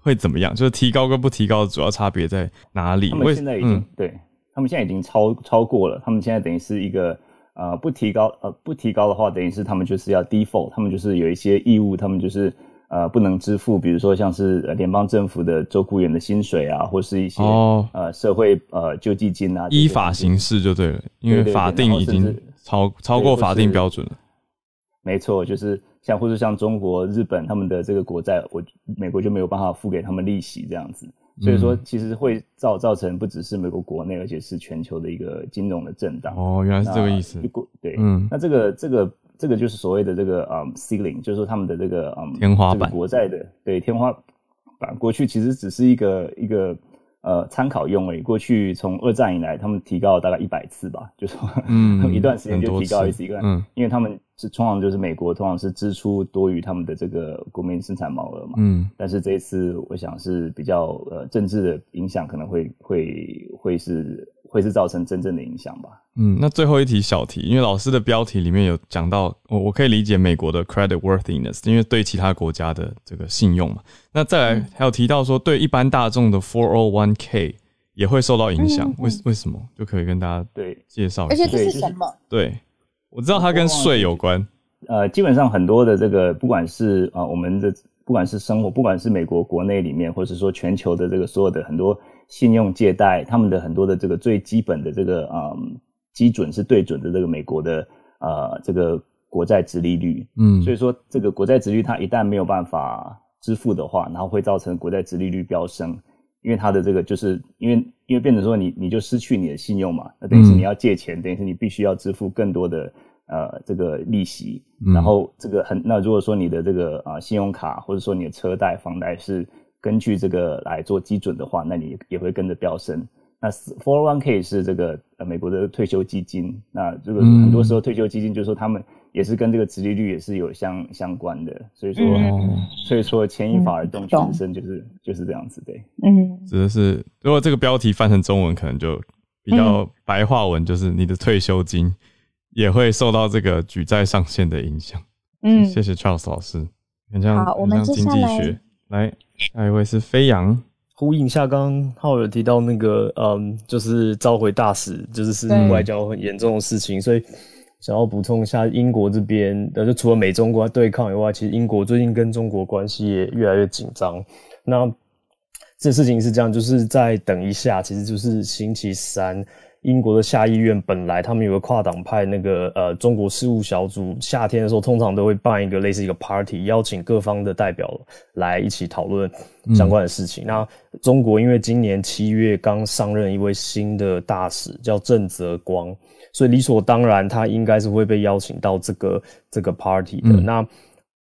会怎么样？就是提高跟不提高的主要差别在哪里？他们现在已经对他们现在已经超超过了，他们现在等于是一个。呃，不提高，呃，不提高的话，等于是他们就是要 default，他们就是有一些义务，他们就是呃不能支付，比如说像是联邦政府的周雇员的薪水啊，或是一些呃社会呃救济金啊，依法行事就对了，因为法定已经超超过法定标准了。没错，就是像或者像中国、日本他们的这个国债，我美国就没有办法付给他们利息这样子。所以说，其实会造造成不只是美国国内，而且是全球的一个金融的震荡。哦，原来是这个意思。对，嗯，那这个这个这个就是所谓的这个嗯 ceiling，就是说他们的这个嗯天花板国债的对天花板，过去其实只是一个一个。呃，参考用而已。过去从二战以来，他们提高了大概一百次吧，就说嗯，一段时间就提高一次一个，嗯，因为他们是通常就是美国通常是支出多于他们的这个国民生产毛额嘛，嗯，但是这一次我想是比较呃政治的影响可能会会会是。会是造成真正的影响吧？嗯，那最后一题小题，因为老师的标题里面有讲到，我我可以理解美国的 credit worthiness，因为对其他国家的这个信用嘛。那再来还有提到说，对一般大众的 four o one k 也会受到影响，为为什么？就可以跟大家对介绍一下。而且这是什么？对，我知道它跟税有关。呃，基本上很多的这个，不管是啊我们的，不管是生活，不管是美国国内里面，或者说全球的这个所有的很多。信用借贷，他们的很多的这个最基本的这个嗯基准是对准的这个美国的呃这个国债值利率，嗯，所以说这个国债值率它一旦没有办法支付的话，然后会造成国债值利率飙升，因为它的这个就是因为因为变成说你你就失去你的信用嘛，那等于是你要借钱，等于是你必须要支付更多的呃这个利息，然后这个很那如果说你的这个啊信用卡或者说你的车贷房贷是。根据这个来做基准的话，那你也会跟着飙升。那 Four One K 是这个呃美国的退休基金，那这个很多时候退休基金就是说他们也是跟这个殖利率也是有相相关的，所以说所以说牵一发而动全身就是就是这样子对。嗯，指的是如果这个标题翻成中文，可能就比较白话文，就是你的退休金也会受到这个举债上限的影响。嗯，谢谢 Charles 老师，很像很像经济学来。下一位是飞扬，呼应一下刚刚浩尔提到那个，嗯，就是召回大使，就是是外交很严重的事情，所以想要补充一下，英国这边，呃，就除了美中国对抗以外，其实英国最近跟中国关系也越来越紧张。那这事情是这样，就是在等一下，其实就是星期三。英国的下议院本来他们有个跨党派那个呃中国事务小组，夏天的时候通常都会办一个类似一个 party，邀请各方的代表来一起讨论相关的事情。那中国因为今年七月刚上任一位新的大使叫郑泽光，所以理所当然他应该是会被邀请到这个这个 party 的。那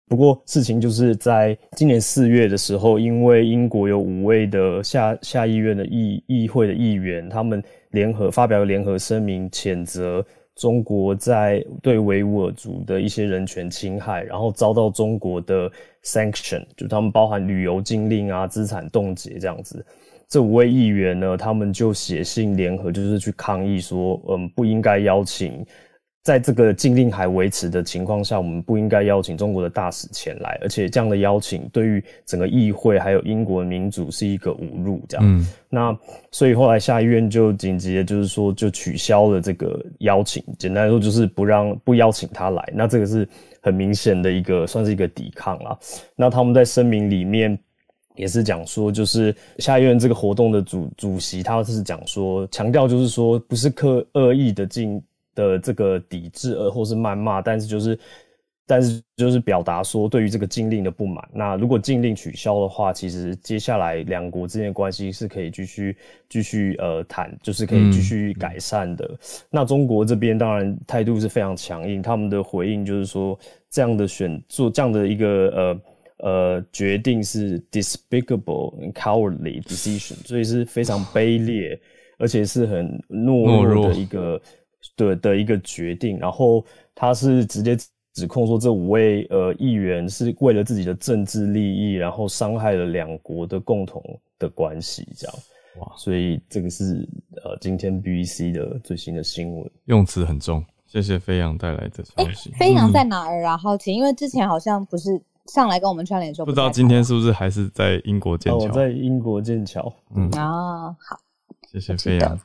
不过事情就是在今年四月的时候，因为英国有五位的下下议院的议议会的议员，他们。联合发表联合声明，谴责中国在对维吾尔族的一些人权侵害，然后遭到中国的 sanction，就他们包含旅游禁令啊、资产冻结这样子。这五位议员呢，他们就写信联合，就是去抗议说，嗯，不应该邀请。在这个禁令还维持的情况下，我们不应该邀请中国的大使前来，而且这样的邀请对于整个议会还有英国民主是一个侮辱。这样，那所以后来下议院就紧急的，就是说就取消了这个邀请。简单来说，就是不让不邀请他来。那这个是很明显的一个算是一个抵抗啦。那他们在声明里面也是讲说，就是下议院这个活动的主主席，他是讲说强调，就是说不是刻恶意的禁。的这个抵制，呃，或是谩骂，但是就是，但是就是表达说对于这个禁令的不满。那如果禁令取消的话，其实接下来两国之间的关系是可以继续继续呃谈，就是可以继续改善的。那中国这边当然态度是非常强硬，他们的回应就是说这样的选做这样的一个呃呃决定是 despicable and cowardly decision，所以是非常卑劣，而且是很懦弱的一个。的的一个决定，然后他是直接指控说这五位呃议员是为了自己的政治利益，然后伤害了两国的共同的关系，这样哇，所以这个是呃今天 BBC 的最新的新闻，用词很重。谢谢飞扬带来的消息。飞扬在哪儿啊？好奇，因为之前好像不是上来跟我们串联说，不知道今天是不是还是在英国剑桥？我在英国剑桥。嗯啊，好，谢谢飞扬。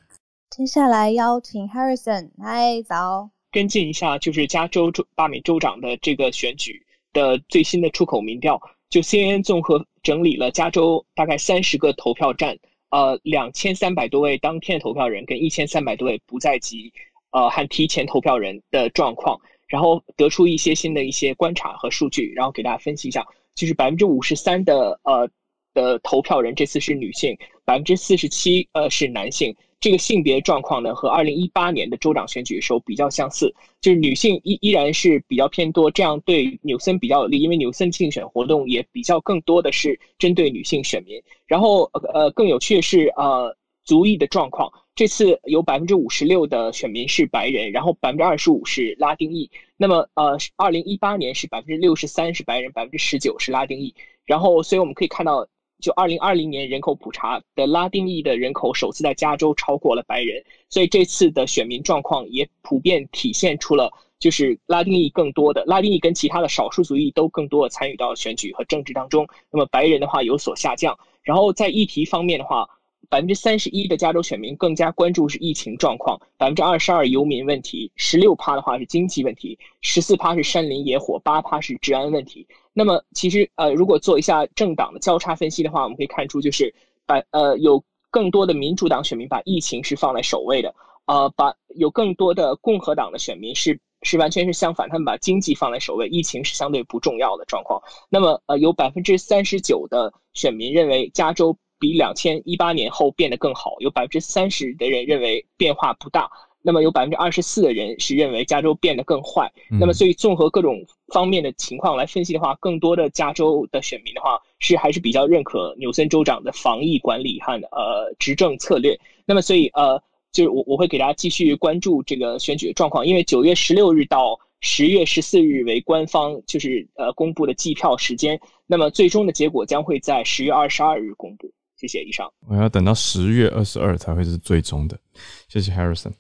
接下来邀请 Harrison，嗨，早。跟进一下，就是加州州罢免州长的这个选举的最新的出口民调，就 CNN 综合整理了加州大概三十个投票站，呃，两千三百多位当天投票人跟一千三百多位不在籍。呃，和提前投票人的状况，然后得出一些新的一些观察和数据，然后给大家分析一下。就是百分之五十三的呃的投票人这次是女性，百分之四十七呃是男性。这个性别状况呢和二零一八年的州长选举的时候比较相似，就是女性依依然是比较偏多，这样对纽森比较有利，因为纽森竞选活动也比较更多的是针对女性选民。然后呃更有趣的是呃族裔的状况。这次有百分之五十六的选民是白人，然后百分之二十五是拉丁裔。那么，呃，二零一八年是百分之六十三是白人，百分之十九是拉丁裔。然后，所以我们可以看到，就二零二零年人口普查的拉丁裔的人口首次在加州超过了白人，所以这次的选民状况也普遍体现出了，就是拉丁裔更多的拉丁裔跟其他的少数族裔都更多的参与到选举和政治当中。那么白人的话有所下降。然后在议题方面的话。百分之三十一的加州选民更加关注是疫情状况，百分之二十二游民问题，十六趴的话是经济问题，十四趴是山林野火，八趴是治安问题。那么其实呃，如果做一下政党的交叉分析的话，我们可以看出就是把呃有更多的民主党选民把疫情是放在首位的，呃，把有更多的共和党的选民是是完全是相反，他们把经济放在首位，疫情是相对不重要的状况。那么呃，有百分之三十九的选民认为加州。比两千一八年后变得更好，有百分之三十的人认为变化不大，那么有百分之二十四的人是认为加州变得更坏。那么，所以综合各种方面的情况来分析的话，更多的加州的选民的话是还是比较认可纽森州长的防疫管理和呃执政策略。那么，所以呃，就是我我会给大家继续关注这个选举的状况，因为九月十六日到十月十四日为官方就是呃公布的计票时间，那么最终的结果将会在十月二十二日公布。谢谢，以上。我要等到十月二十二才会是最终的。谢谢 Harrison。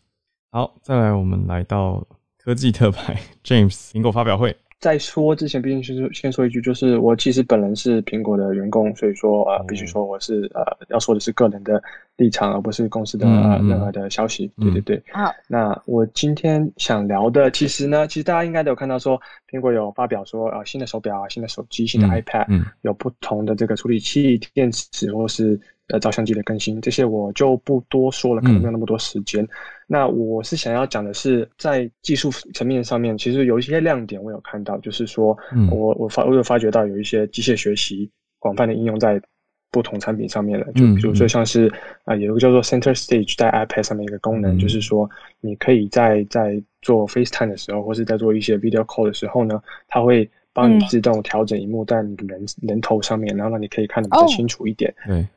好，再来，我们来到科技特派 James 苹果发表会。在说之前，必须先先说一句，就是我其实本人是苹果的员工，所以说呃，必须说我是呃要说的是个人的立场，而不是公司的任何的消息。对对对。好，那我今天想聊的，其实呢，其实大家应该都有看到说，苹果有发表说呃新的手表啊、新的手机、新的 iPad，有不同的这个处理器、电池或是。呃，照相机的更新，这些我就不多说了，可能没有那么多时间。那我是想要讲的是，在技术层面上面，其实有一些亮点，我有看到，就是说，我我发我有发觉到有一些机械学习广泛的应用在不同产品上面了。就比如说像是啊，有一个叫做 Center Stage 在 iPad 上面一个功能，就是说你可以在在做 FaceTime 的时候，或是在做一些 Video Call 的时候呢，它会帮你自动调整荧幕在你的人人头上面，然后让你可以看得比较清楚一点。对。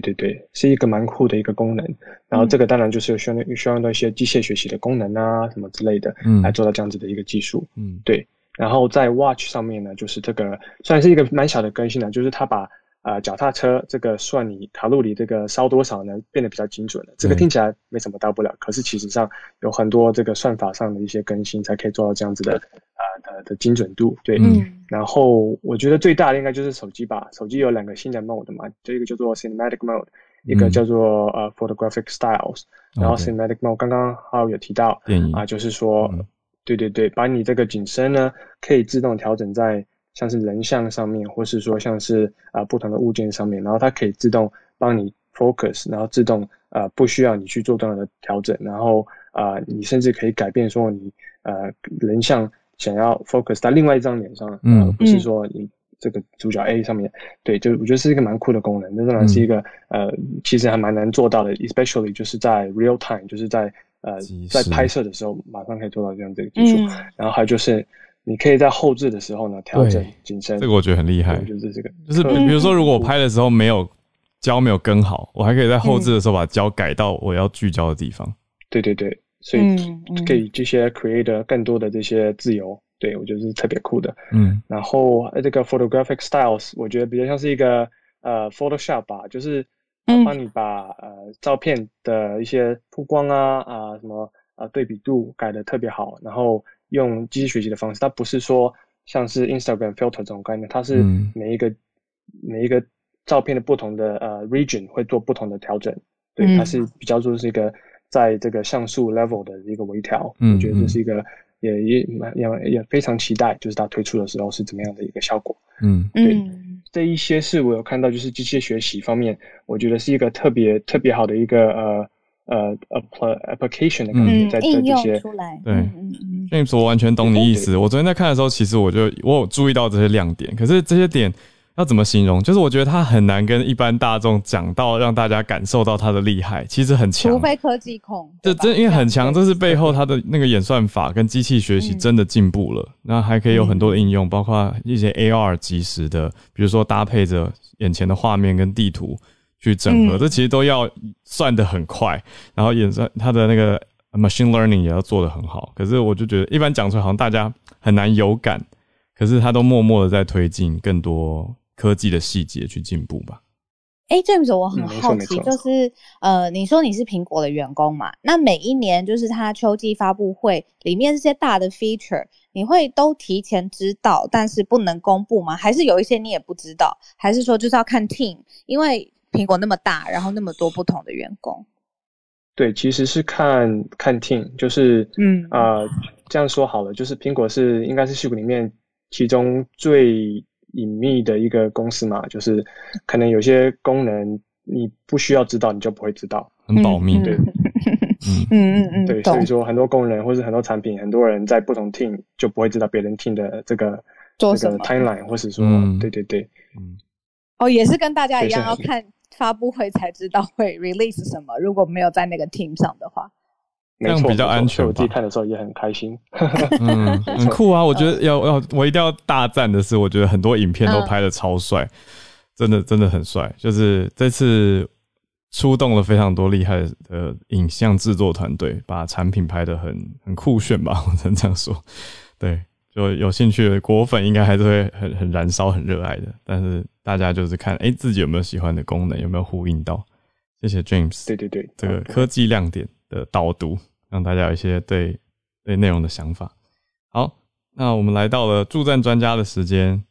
对对对，是一个蛮酷的一个功能。然后这个当然就是需要需要用到一些机械学习的功能啊，什么之类的，嗯来做到这样子的一个技术。嗯，对。然后在 Watch 上面呢，就是这个虽然是一个蛮小的更新呢，就是它把。啊，脚踏车这个算你卡路里这个烧多少呢？变得比较精准了。这个听起来没什么大不了，可是其实上有很多这个算法上的一些更新，才可以做到这样子的啊的的精准度。对，然后我觉得最大的应该就是手机吧。手机有两个新的 mode 嘛，就一个叫做 cinematic mode，一个叫做呃 photographic styles。然后 cinematic mode 刚刚好有提到啊，就是说，对对对，把你这个景深呢可以自动调整在。像是人像上面，或是说像是啊不同的物件上面，然后它可以自动帮你 focus，然后自动呃不需要你去做任何的调整，然后啊你甚至可以改变说你呃人像想要 focus 在另外一张脸上，嗯，不是说你这个主角 A 上面，对，就我觉得是一个蛮酷的功能，那当然是一个呃其实还蛮难做到的，especially 就是在 real time，就是在呃在拍摄的时候马上可以做到这样这个技术，然后还有就是。你可以在后置的时候呢调整景深，这个我觉得很厉害。就是这个，就是比如说，如果我拍的时候没有焦没有跟好，我还可以在后置的时候把焦改到我要聚焦的地方。对对对，所以给这些 creator 更多的这些自由。对我觉得是特别酷的。嗯，然后这个 photographic styles，我觉得比较像是一个呃 Photoshop 吧，就是帮你把呃照片的一些曝光啊啊什么啊对比度改的特别好，然后用机器学习的方式，它不是说像是 Instagram filter 这种概念，它是每一个每一个照片的不同的呃 region 会做不同的调整，对，它是比较说是一个在这个像素 level 的一个微调，我觉得这是一个。也也蛮也也非常期待，就是它推出的时候是怎么样的一个效果。嗯，对，这一些是我有看到，就是机器学习方面，我觉得是一个特别特别好的一个呃呃 application 的感觉，在这些出来。对，James，我完全懂你意思。我昨天在看的时候，其实我就我有注意到这些亮点，可是这些点。要怎么形容？就是我觉得它很难跟一般大众讲到，让大家感受到它的厉害。其实很强，除非科技控。这这因为很强，这是背后它的那个演算法跟机器学习真的进步了。那还可以有很多的应用，包括一些 AR 即时的，比如说搭配着眼前的画面跟地图去整合，这其实都要算的很快。然后演算它的那个 machine learning 也要做的很好。可是我就觉得，一般讲出来好像大家很难有感，可是它都默默的在推进更多。科技的细节去进步吧。哎，James，我很好奇，就是呃，你说你是苹果的员工嘛？那每一年就是它秋季发布会里面这些大的 feature，你会都提前知道，但是不能公布吗？还是有一些你也不知道？还是说就是要看 team？因为苹果那么大，然后那么多不同的员工。对，其实是看看 team，就是嗯啊，这样说好了，就是苹果是应该是系统里面其中最。隐秘的一个公司嘛，就是可能有些功能你不需要知道，你就不会知道，很保密。对，嗯嗯嗯，对，所以说很多功能或是很多产品，很多人在不同 team 就不会知道别人 team 的这个这个 timeline，或是说，对对对，嗯，哦，也是跟大家一样，要看发布会才知道会 release 什么，如果没有在那个 team 上的话。这样比较安全。我自己看的时候也很开心。嗯，很酷啊！我觉得要要，我一定要大赞的是，我觉得很多影片都拍的超帅，真的真的很帅。就是这次出动了非常多厉害的影像制作团队，把产品拍的很很酷炫吧？我只能这样说。对，就有兴趣的果粉应该还是会很很燃烧、很热爱的。但是大家就是看，哎，自己有没有喜欢的功能，有没有呼应到？谢谢 James。对对对，这个科技亮点的导读。让大家有一些对对内容的想法。好，那我们来到了助战专家的时间，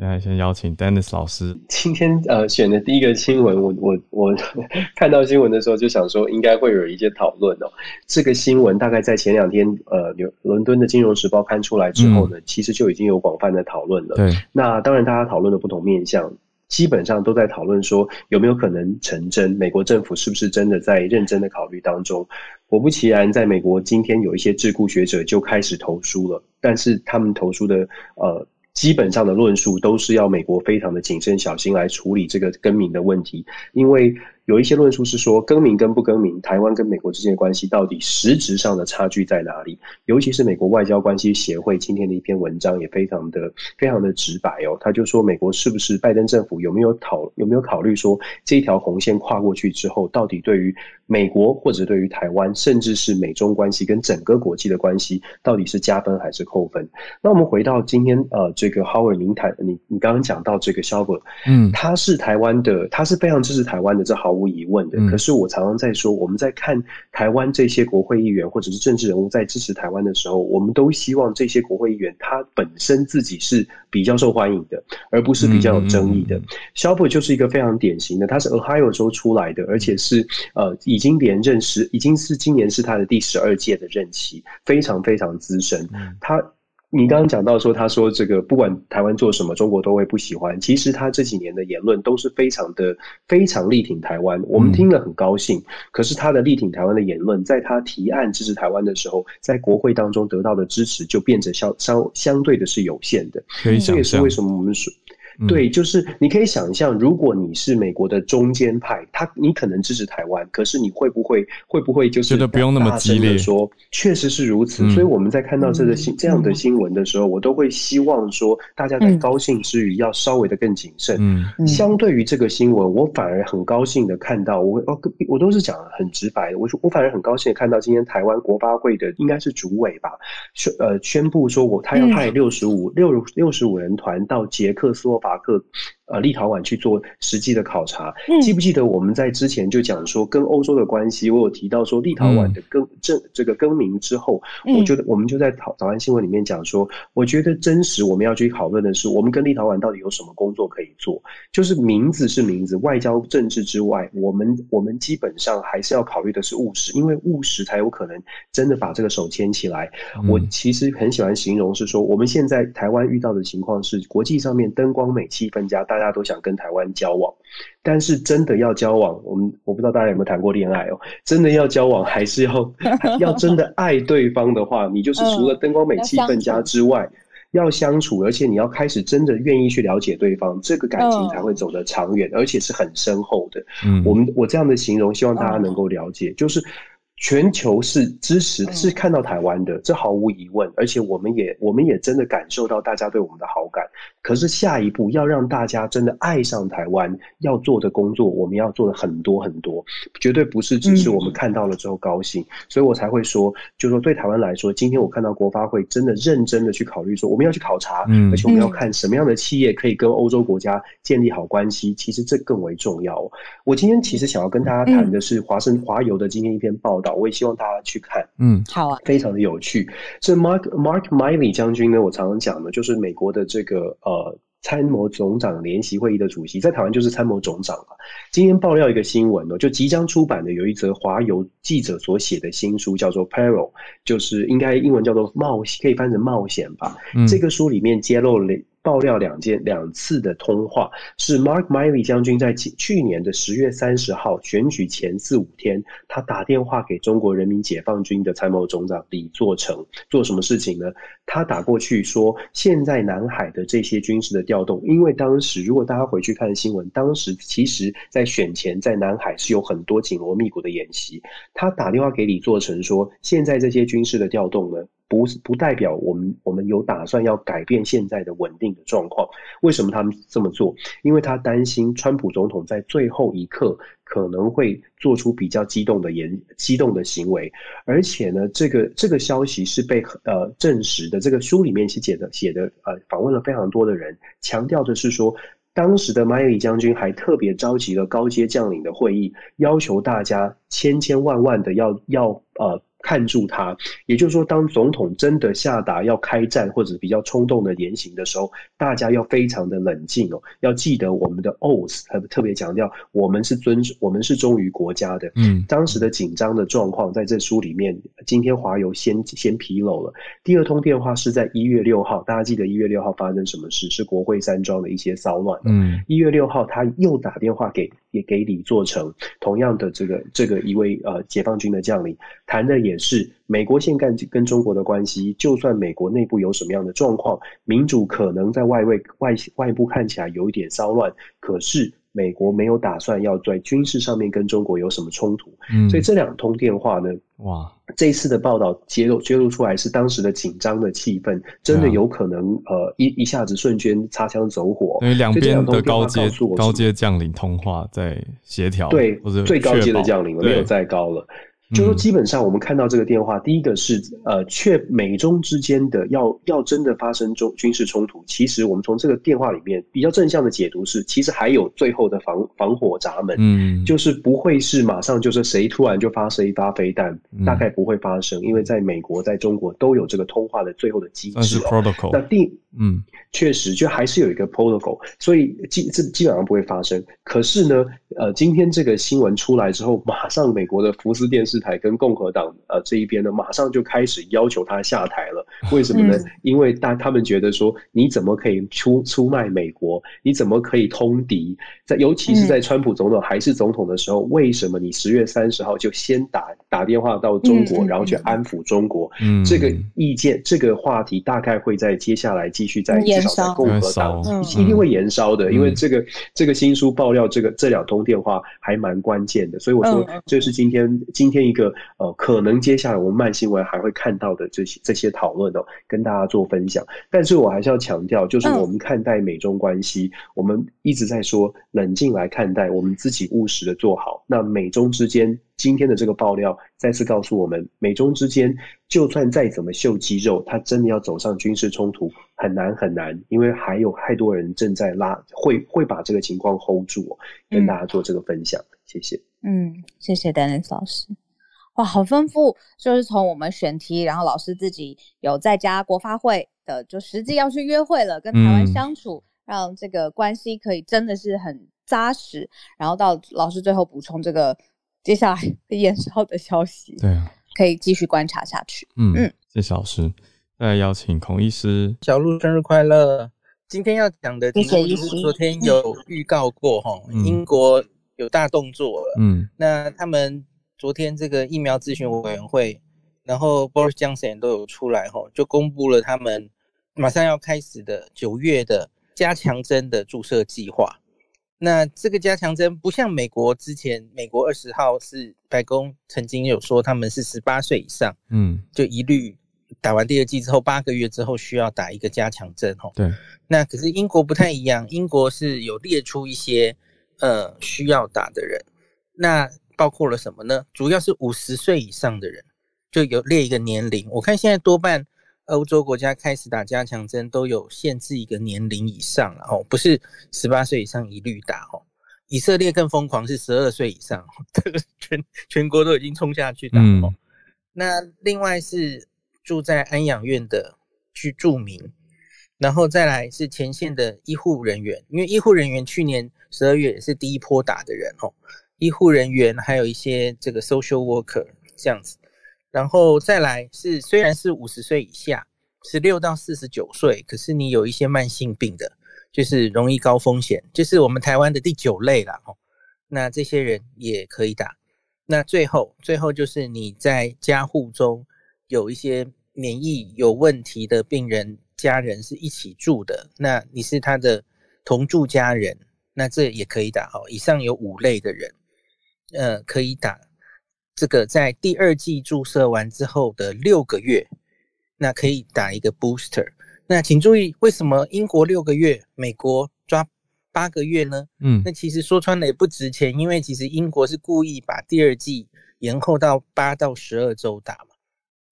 现在先邀请 Dennis 老师。今天呃选的第一个新闻，我我我 看到新闻的时候就想说，应该会有一些讨论哦。这个新闻大概在前两天呃，伦伦敦的金融时报刊出来之后呢，其实就已经有广泛的讨论了。对，那当然大家讨论的不同面向。基本上都在讨论说有没有可能成真，美国政府是不是真的在认真的考虑当中？果不其然，在美国今天有一些智库学者就开始投书了，但是他们投书的呃基本上的论述都是要美国非常的谨慎小心来处理这个更名的问题，因为。有一些论述是说，更名跟不更名，台湾跟美国之间的关系到底实质上的差距在哪里？尤其是美国外交关系协会今天的一篇文章也非常的非常的直白哦，他就说美国是不是拜登政府有没有讨有没有考虑说这一条红线跨过去之后，到底对于美国或者对于台湾，甚至是美中关系跟整个国际的关系，到底是加分还是扣分？那我们回到今天呃，这个 Howard 您谈你你刚刚讲到这个 s h a b e r 嗯，他是台湾的，他是非常支持台湾的，这毫无。无疑问的，可是我常常在说，我们在看台湾这些国会议员或者是政治人物在支持台湾的时候，我们都希望这些国会议员他本身自己是比较受欢迎的，而不是比较有争议的。肖普就是一个非常典型的，他是 Ohio 州出来的，而且是呃已经连任十，已经是今年是他的第十二届的任期，非常非常资深。他。你刚刚讲到说，他说这个不管台湾做什么，中国都会不喜欢。其实他这几年的言论都是非常的、非常力挺台湾，我们听了很高兴。可是他的力挺台湾的言论，在他提案支持台湾的时候，在国会当中得到的支持就变得相相相对的是有限的。这也是为什么我们说。对，就是你可以想象，如果你是美国的中间派，他你可能支持台湾，可是你会不会会不会就是觉得不用那么激烈说？确实是如此，所以我们在看到这个新这样的新闻的时候，我都会希望说，大家在高兴之余要稍微的更谨慎。嗯，相对于这个新闻，我反而很高兴的看到，我哦，我都是讲很直白的，我说我反而很高兴的看到今天台湾国发会的应该是主委吧，宣呃宣布说我他要派六十五六六十五人团到捷克斯洛伐克。呃，立陶宛去做实际的考察，记不记得我们在之前就讲说跟欧洲的关系？我有提到说立陶宛的更正这个更名之后，我觉得我们就在早安新闻里面讲说，我觉得真实我们要去讨论的是，我们跟立陶宛到底有什么工作可以做？就是名字是名字，外交政治之外，我们我们基本上还是要考虑的是务实，因为务实才有可能真的把这个手牵起来。我其实很喜欢形容是说，我们现在台湾遇到的情况是，国际上面灯光美、气氛佳，大。大家都想跟台湾交往，但是真的要交往，我们我不知道大家有没有谈过恋爱哦。真的要交往，还是要 要真的爱对方的话，你就是除了灯光美、气氛佳之外，要相处，而且你要开始真的愿意去了解对方，这个感情才会走得长远，而且是很深厚的。嗯，我们我这样的形容，希望大家能够了解，就是。全球是支持，是看到台湾的，这毫无疑问。而且我们也，我们也真的感受到大家对我们的好感。可是下一步要让大家真的爱上台湾，要做的工作，我们要做的很多很多，绝对不是只是我们看到了之后高兴。所以我才会说，就说对台湾来说，今天我看到国发会真的认真的去考虑说，我们要去考察，而且我们要看什么样的企业可以跟欧洲国家建立好关系。其实这更为重要。我今天其实想要跟大家谈的是华盛华邮的今天一篇报道。我也希望大家去看，嗯，好啊，非常的有趣。这 Mark Mark Miley 将军呢，我常常讲的，就是美国的这个呃参谋总长联席会议的主席，在台湾就是参谋总长了。今天爆料一个新闻哦，就即将出版的有一则华邮记者所写的新书，叫做 Peril，就是应该英文叫做冒险，可以翻成冒险吧。这个书里面揭露了。爆料两件两次的通话，是 Mark Miley 将军在去年的十月三十号选举前四五天，他打电话给中国人民解放军的参谋总长李作成，做什么事情呢？他打过去说，现在南海的这些军事的调动，因为当时如果大家回去看新闻，当时其实在选前在南海是有很多紧锣密鼓的演习。他打电话给李作成说，现在这些军事的调动呢？不是不代表我们我们有打算要改变现在的稳定的状况。为什么他们这么做？因为他担心川普总统在最后一刻可能会做出比较激动的言激动的行为。而且呢，这个这个消息是被呃证实的。这个书里面是写的写的呃访问了非常多的人，强调的是说，当时的麦里将军还特别召集了高阶将领的会议，要求大家千千万万的要要呃。看住他，也就是说，当总统真的下达要开战或者比较冲动的言行的时候，大家要非常的冷静哦，要记得我们的 oath，特特别强调，我们是尊，我们是忠于国家的。嗯，当时的紧张的状况在这书里面，今天华邮先先披露了。第二通电话是在一月六号，大家记得一月六号发生什么事？是国会山庄的一些骚乱。嗯，一月六号他又打电话给也给李作成，同样的这个这个一位呃解放军的将领谈的也。是美国现干跟中国的关系，就算美国内部有什么样的状况，民主可能在外围外外部看起来有一点骚乱，可是美国没有打算要在军事上面跟中国有什么冲突。嗯，所以这两通电话呢，哇，这一次的报道揭露揭露出来是当时的紧张的气氛，真的有可能呃一一下子瞬间擦枪走火。因为两边的高阶高阶将领通话在协调，对，或者最高阶的将领没有再高了。就说基本上，我们看到这个电话，第一个是呃，确美中之间的要要真的发生中军事冲突，其实我们从这个电话里面比较正向的解读是，其实还有最后的防防火闸门，嗯，就是不会是马上就是谁突然就发射一发飞弹，大概不会发生，因为在美国在中国都有这个通话的最后的机制，protocol。那第嗯，确实就还是有一个 protocol，所以基这基本上不会发生。可是呢，呃，今天这个新闻出来之后，马上美国的福斯电视。台跟共和党呃这一边呢，马上就开始要求他下台了。为什么呢？因为大他们觉得说，你怎么可以出出卖美国？你怎么可以通敌？在尤其是在川普总统还是总统的时候，为什么你十月三十号就先打打电话到中国，然后去安抚中国。嗯，这个意见，这个话题大概会在接下来继续在至少在共和党一定会延烧的，因为这个这个新书爆料，这个这两通电话还蛮关键的。所以我说，这是今天今天一个呃，可能接下来我们慢新闻还会看到的这些这些讨论哦，跟大家做分享。但是我还是要强调，就是我们看待美中关系，我们一直在说冷静来看待，我们自己务实的做好。那美中之间。今天的这个爆料再次告诉我们，美中之间就算再怎么秀肌肉，它真的要走上军事冲突很难很难，因为还有太多人正在拉，会会把这个情况 hold 住。跟大家做这个分享，谢谢。嗯，谢谢 Dennis 老师。哇，好丰富，就是从我们选题，然后老师自己有在家国发会的，就实际要去约会了，跟台湾相处，让这个关系可以真的是很扎实。然后到老师最后补充这个。接下来延烧的消息，对啊，可以继续观察下去。嗯嗯，谢谢老师。再来邀请孔医师，小鹿生日快乐！今天要讲的题目就是昨天有预告过哈，英国有大动作了。嗯，那他们昨天这个疫苗咨询委员会，然后 Boris Johnson 都有出来吼，就公布了他们马上要开始的九月的加强针的注射计划。那这个加强针不像美国之前，美国二十号是白宫曾经有说他们是十八岁以上，嗯，就一律打完第二剂之后八个月之后需要打一个加强针，吼。对。那可是英国不太一样，英国是有列出一些呃需要打的人，那包括了什么呢？主要是五十岁以上的人，就有列一个年龄。我看现在多半。欧洲国家开始打加强针都有限制一个年龄以上了哦，不是十八岁以上一律打哦。以色列更疯狂，是十二岁以上，这个全全国都已经冲下去打哦。那另外是住在安养院的居住民，然后再来是前线的医护人员，因为医护人员去年十二月也是第一波打的人哦。医护人员还有一些这个 social worker 这样子。然后再来是，虽然是五十岁以下，十六到四十九岁，可是你有一些慢性病的，就是容易高风险，就是我们台湾的第九类了哦。那这些人也可以打。那最后，最后就是你在家护中有一些免疫有问题的病人，家人是一起住的，那你是他的同住家人，那这也可以打哦。以上有五类的人，呃，可以打。这个在第二季注射完之后的六个月，那可以打一个 booster。那请注意，为什么英国六个月，美国抓八个月呢？嗯，那其实说穿了也不值钱，因为其实英国是故意把第二季延后到八到十二周打嘛。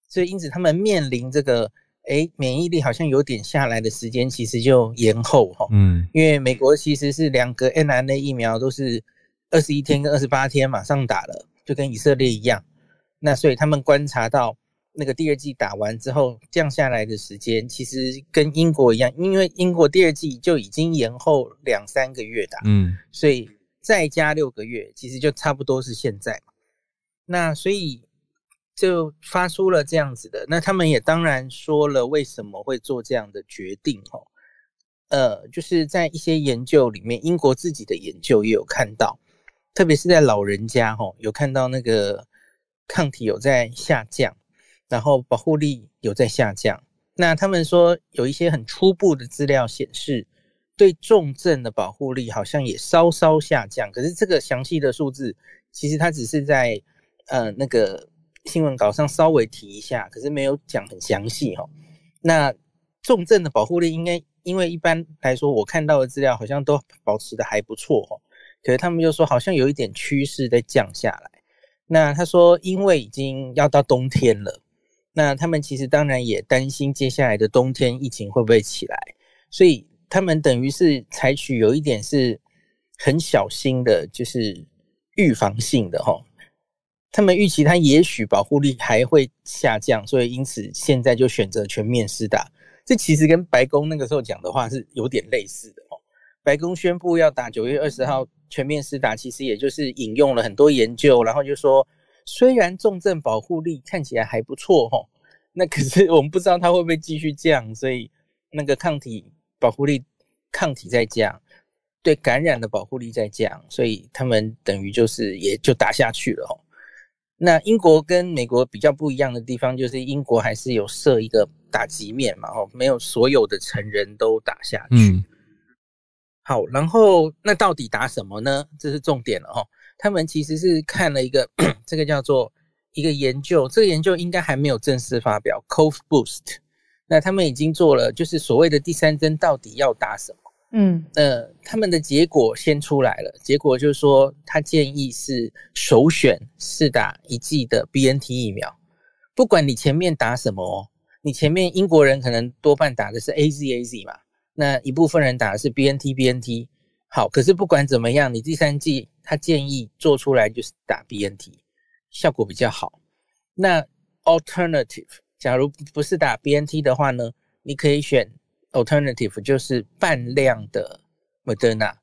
所以因此他们面临这个，哎，免疫力好像有点下来的时间，其实就延后哈。嗯，因为美国其实是两个 n r a 疫苗都是二十一天跟二十八天马上打了。就跟以色列一样，那所以他们观察到那个第二季打完之后降下来的时间，其实跟英国一样，因为英国第二季就已经延后两三个月打，嗯，所以再加六个月，其实就差不多是现在那所以就发出了这样子的，那他们也当然说了为什么会做这样的决定哦，呃，就是在一些研究里面，英国自己的研究也有看到。特别是在老人家哈，有看到那个抗体有在下降，然后保护力有在下降。那他们说有一些很初步的资料显示，对重症的保护力好像也稍稍下降。可是这个详细的数字，其实它只是在呃那个新闻稿上稍微提一下，可是没有讲很详细哈。那重症的保护力应该，因为一般来说我看到的资料好像都保持的还不错哈。可是他们就说好像有一点趋势在降下来。那他说，因为已经要到冬天了，那他们其实当然也担心接下来的冬天疫情会不会起来，所以他们等于是采取有一点是很小心的，就是预防性的哈。他们预期它也许保护力还会下降，所以因此现在就选择全面施打。这其实跟白宫那个时候讲的话是有点类似的哦。白宫宣布要打九月二十号。全面施打其实也就是引用了很多研究，然后就说虽然重症保护力看起来还不错哈，那可是我们不知道它会不会继续降，所以那个抗体保护力抗体在降，对感染的保护力在降，所以他们等于就是也就打下去了哈。那英国跟美国比较不一样的地方，就是英国还是有设一个打击面嘛，哦，没有所有的成人都打下去。好，然后那到底打什么呢？这是重点了哦。他们其实是看了一个 这个叫做一个研究，这个研究应该还没有正式发表。Cove Boost，那他们已经做了，就是所谓的第三针到底要打什么？嗯，呃，他们的结果先出来了，结果就是说他建议是首选是打一剂的 BNT 疫苗，不管你前面打什么哦，你前面英国人可能多半打的是 AZAZ 嘛。那一部分人打的是 B N T B N T，好，可是不管怎么样，你第三季他建议做出来就是打 B N T，效果比较好。那 alternative，假如不是打 B N T 的话呢，你可以选 alternative，就是半量的 Moderna，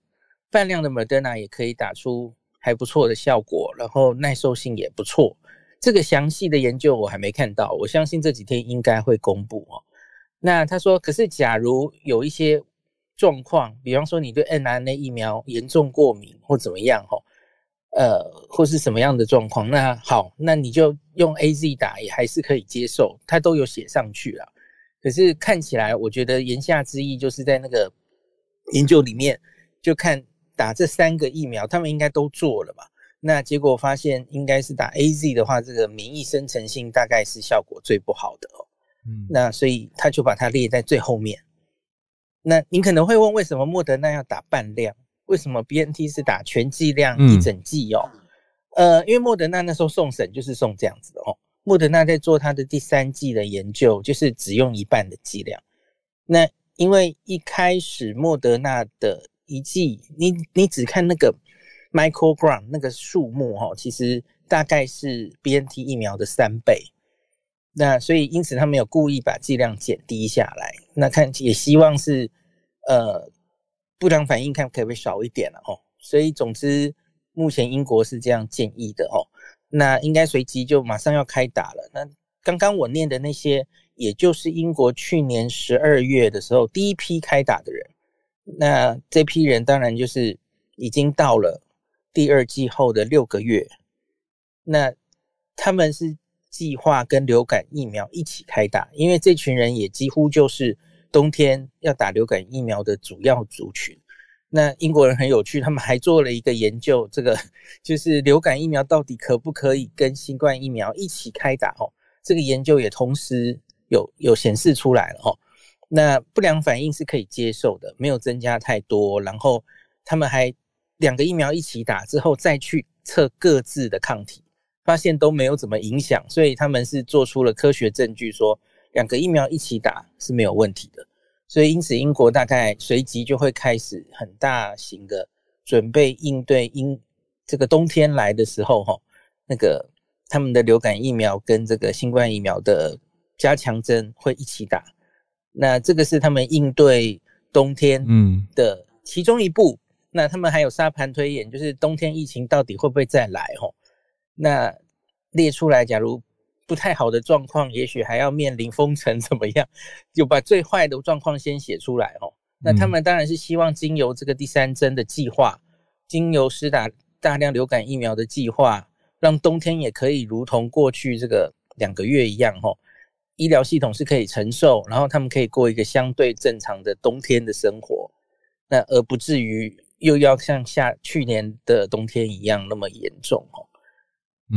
半量的 Moderna 也可以打出还不错的效果，然后耐受性也不错。这个详细的研究我还没看到，我相信这几天应该会公布哦。那他说，可是假如有一些状况，比方说你对 n r n a 疫苗严重过敏或怎么样哈，呃，或是什么样的状况，那好，那你就用 A Z 打也还是可以接受，他都有写上去了。可是看起来，我觉得言下之意就是在那个研究里面，就看打这三个疫苗，他们应该都做了嘛。那结果发现，应该是打 A Z 的话，这个免疫生成性大概是效果最不好的哦。那所以他就把它列在最后面。那您可能会问，为什么莫德纳要打半量？为什么 B N T 是打全剂量一整剂哦？呃，因为莫德纳那时候送审就是送这样子的哦。莫德纳在做他的第三季的研究，就是只用一半的剂量。那因为一开始莫德纳的一剂，你你只看那个 microgram 那个数目哈，其实大概是 B N T 疫苗的三倍。那所以，因此他们有故意把剂量减低下来。那看也希望是，呃，不良反应看可不可以少一点了哦。所以总之，目前英国是这样建议的哦。那应该随即就马上要开打了。那刚刚我念的那些，也就是英国去年十二月的时候第一批开打的人。那这批人当然就是已经到了第二季后的六个月。那他们是。计划跟流感疫苗一起开打，因为这群人也几乎就是冬天要打流感疫苗的主要族群。那英国人很有趣，他们还做了一个研究，这个 就是流感疫苗到底可不可以跟新冠疫苗一起开打？哦，这个研究也同时有有显示出来了。哦，那不良反应是可以接受的，没有增加太多。然后他们还两个疫苗一起打之后，再去测各自的抗体。发现都没有怎么影响，所以他们是做出了科学证据，说两个疫苗一起打是没有问题的。所以因此，英国大概随即就会开始很大型的准备应对英这个冬天来的时候，哈，那个他们的流感疫苗跟这个新冠疫苗的加强针会一起打。那这个是他们应对冬天嗯的其中一步。那他们还有沙盘推演，就是冬天疫情到底会不会再来？哈。那列出来，假如不太好的状况，也许还要面临封城，怎么样？就把最坏的状况先写出来哦。那他们当然是希望经由这个第三针的计划，经由施打大量流感疫苗的计划，让冬天也可以如同过去这个两个月一样，哦，医疗系统是可以承受，然后他们可以过一个相对正常的冬天的生活，那而不至于又要像下去年的冬天一样那么严重，哦。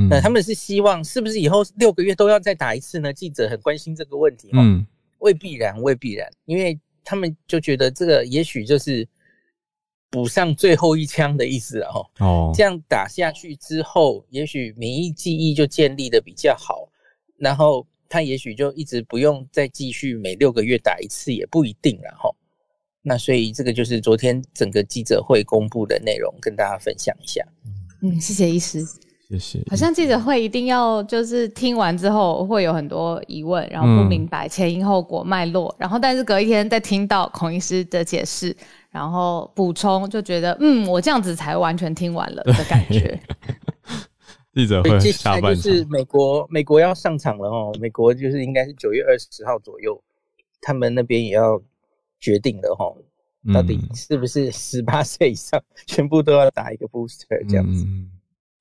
那他们是希望是不是以后六个月都要再打一次呢？记者很关心这个问题。嗯，未必然，未必然，因为他们就觉得这个也许就是补上最后一枪的意思哦。哦，这样打下去之后，也许免疫记忆就建立的比较好，然后他也许就一直不用再继续每六个月打一次，也不一定了哈。那所以这个就是昨天整个记者会公布的内容，跟大家分享一下。嗯，谢谢医师。谢谢。好像记者会一定要就是听完之后会有很多疑问，然后不明白前因后果脉络，然后但是隔一天再听到孔医师的解释，然后补充，就觉得嗯，我这样子才完全听完了的感觉。记者会接下来就是美国，美国要上场了哦，美国就是应该是九月二十号左右，他们那边也要决定了哦，到底是不是十八岁以上 全部都要打一个 booster 这样子。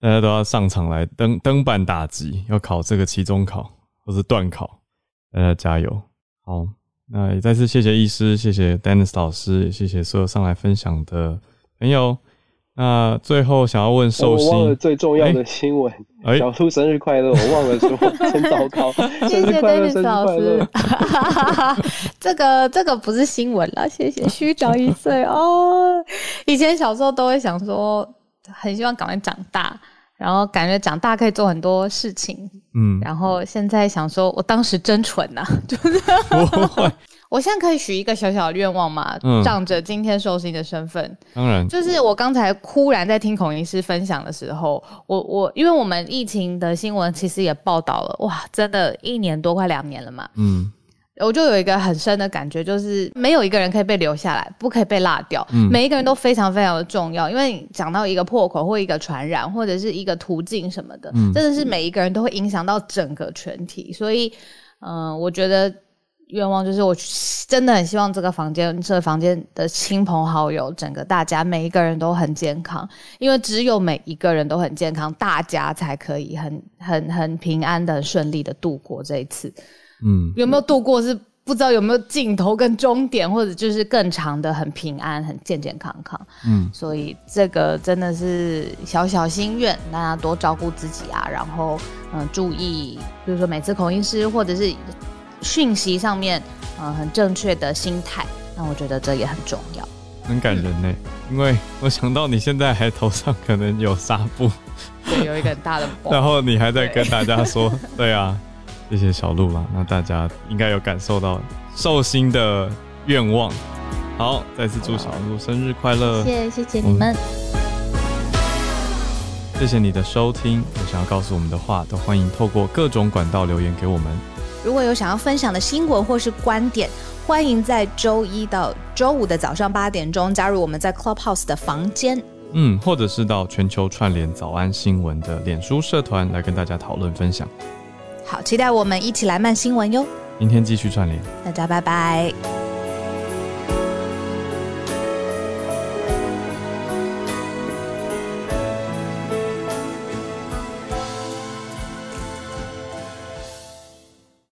大家都要上场来登登板打击，要考这个期中考或是段考，大家加油！好，那也再次谢谢医师，谢谢 Dennis 老师，谢谢所有上来分享的朋友。那最后想要问寿星，我忘了最重要的新闻。小兔生日快乐！我忘了说，真糟糕。谢谢 Dennis 老师。这个这个不是新闻了，谢谢。虚长一岁哦，以前小时候都会想说，很希望赶快长大，然后感觉长大可以做很多事情。嗯，然后现在想说，我当时真蠢呐，就是。我现在可以许一个小小的愿望吗？仗着今天寿星的身份，当然，就是我刚才忽然在听孔医师分享的时候，我我因为我们疫情的新闻其实也报道了，哇，真的一年多快两年了嘛，嗯，我就有一个很深的感觉，就是没有一个人可以被留下来，不可以被落掉，每一个人都非常非常的重要，因为讲到一个破口或一个传染或者是一个途径什么的，真的是每一个人都会影响到整个全体，所以，嗯，我觉得。愿望就是，我真的很希望这个房间，这个房间的亲朋好友，整个大家每一个人都很健康，因为只有每一个人都很健康，大家才可以很很很平安的、顺利的度过这一次。嗯，有没有度过是不知道有没有尽头跟终点，或者就是更长的很平安、很健健康康。嗯，所以这个真的是小小心愿，大家多照顾自己啊，然后嗯，注意，比如说每次口音师或者是。讯息上面，呃，很正确的心态，那我觉得这也很重要，很感人呢。因为我想到你现在还头上可能有纱布，对，有一个很大的，然后你还在跟大家说，对啊，谢谢小鹿啦。那大家应该有感受到寿星的愿望。好，再次祝小鹿生日快乐，谢谢谢谢你们，谢谢你的收听。有想要告诉我们的话，都欢迎透过各种管道留言给我们。如果有想要分享的新闻或是观点，欢迎在周一到周五的早上八点钟加入我们在 Clubhouse 的房间。嗯，或者是到全球串联早安新闻的脸书社团来跟大家讨论分享。好，期待我们一起来慢新闻哟。明天继续串联，大家拜拜。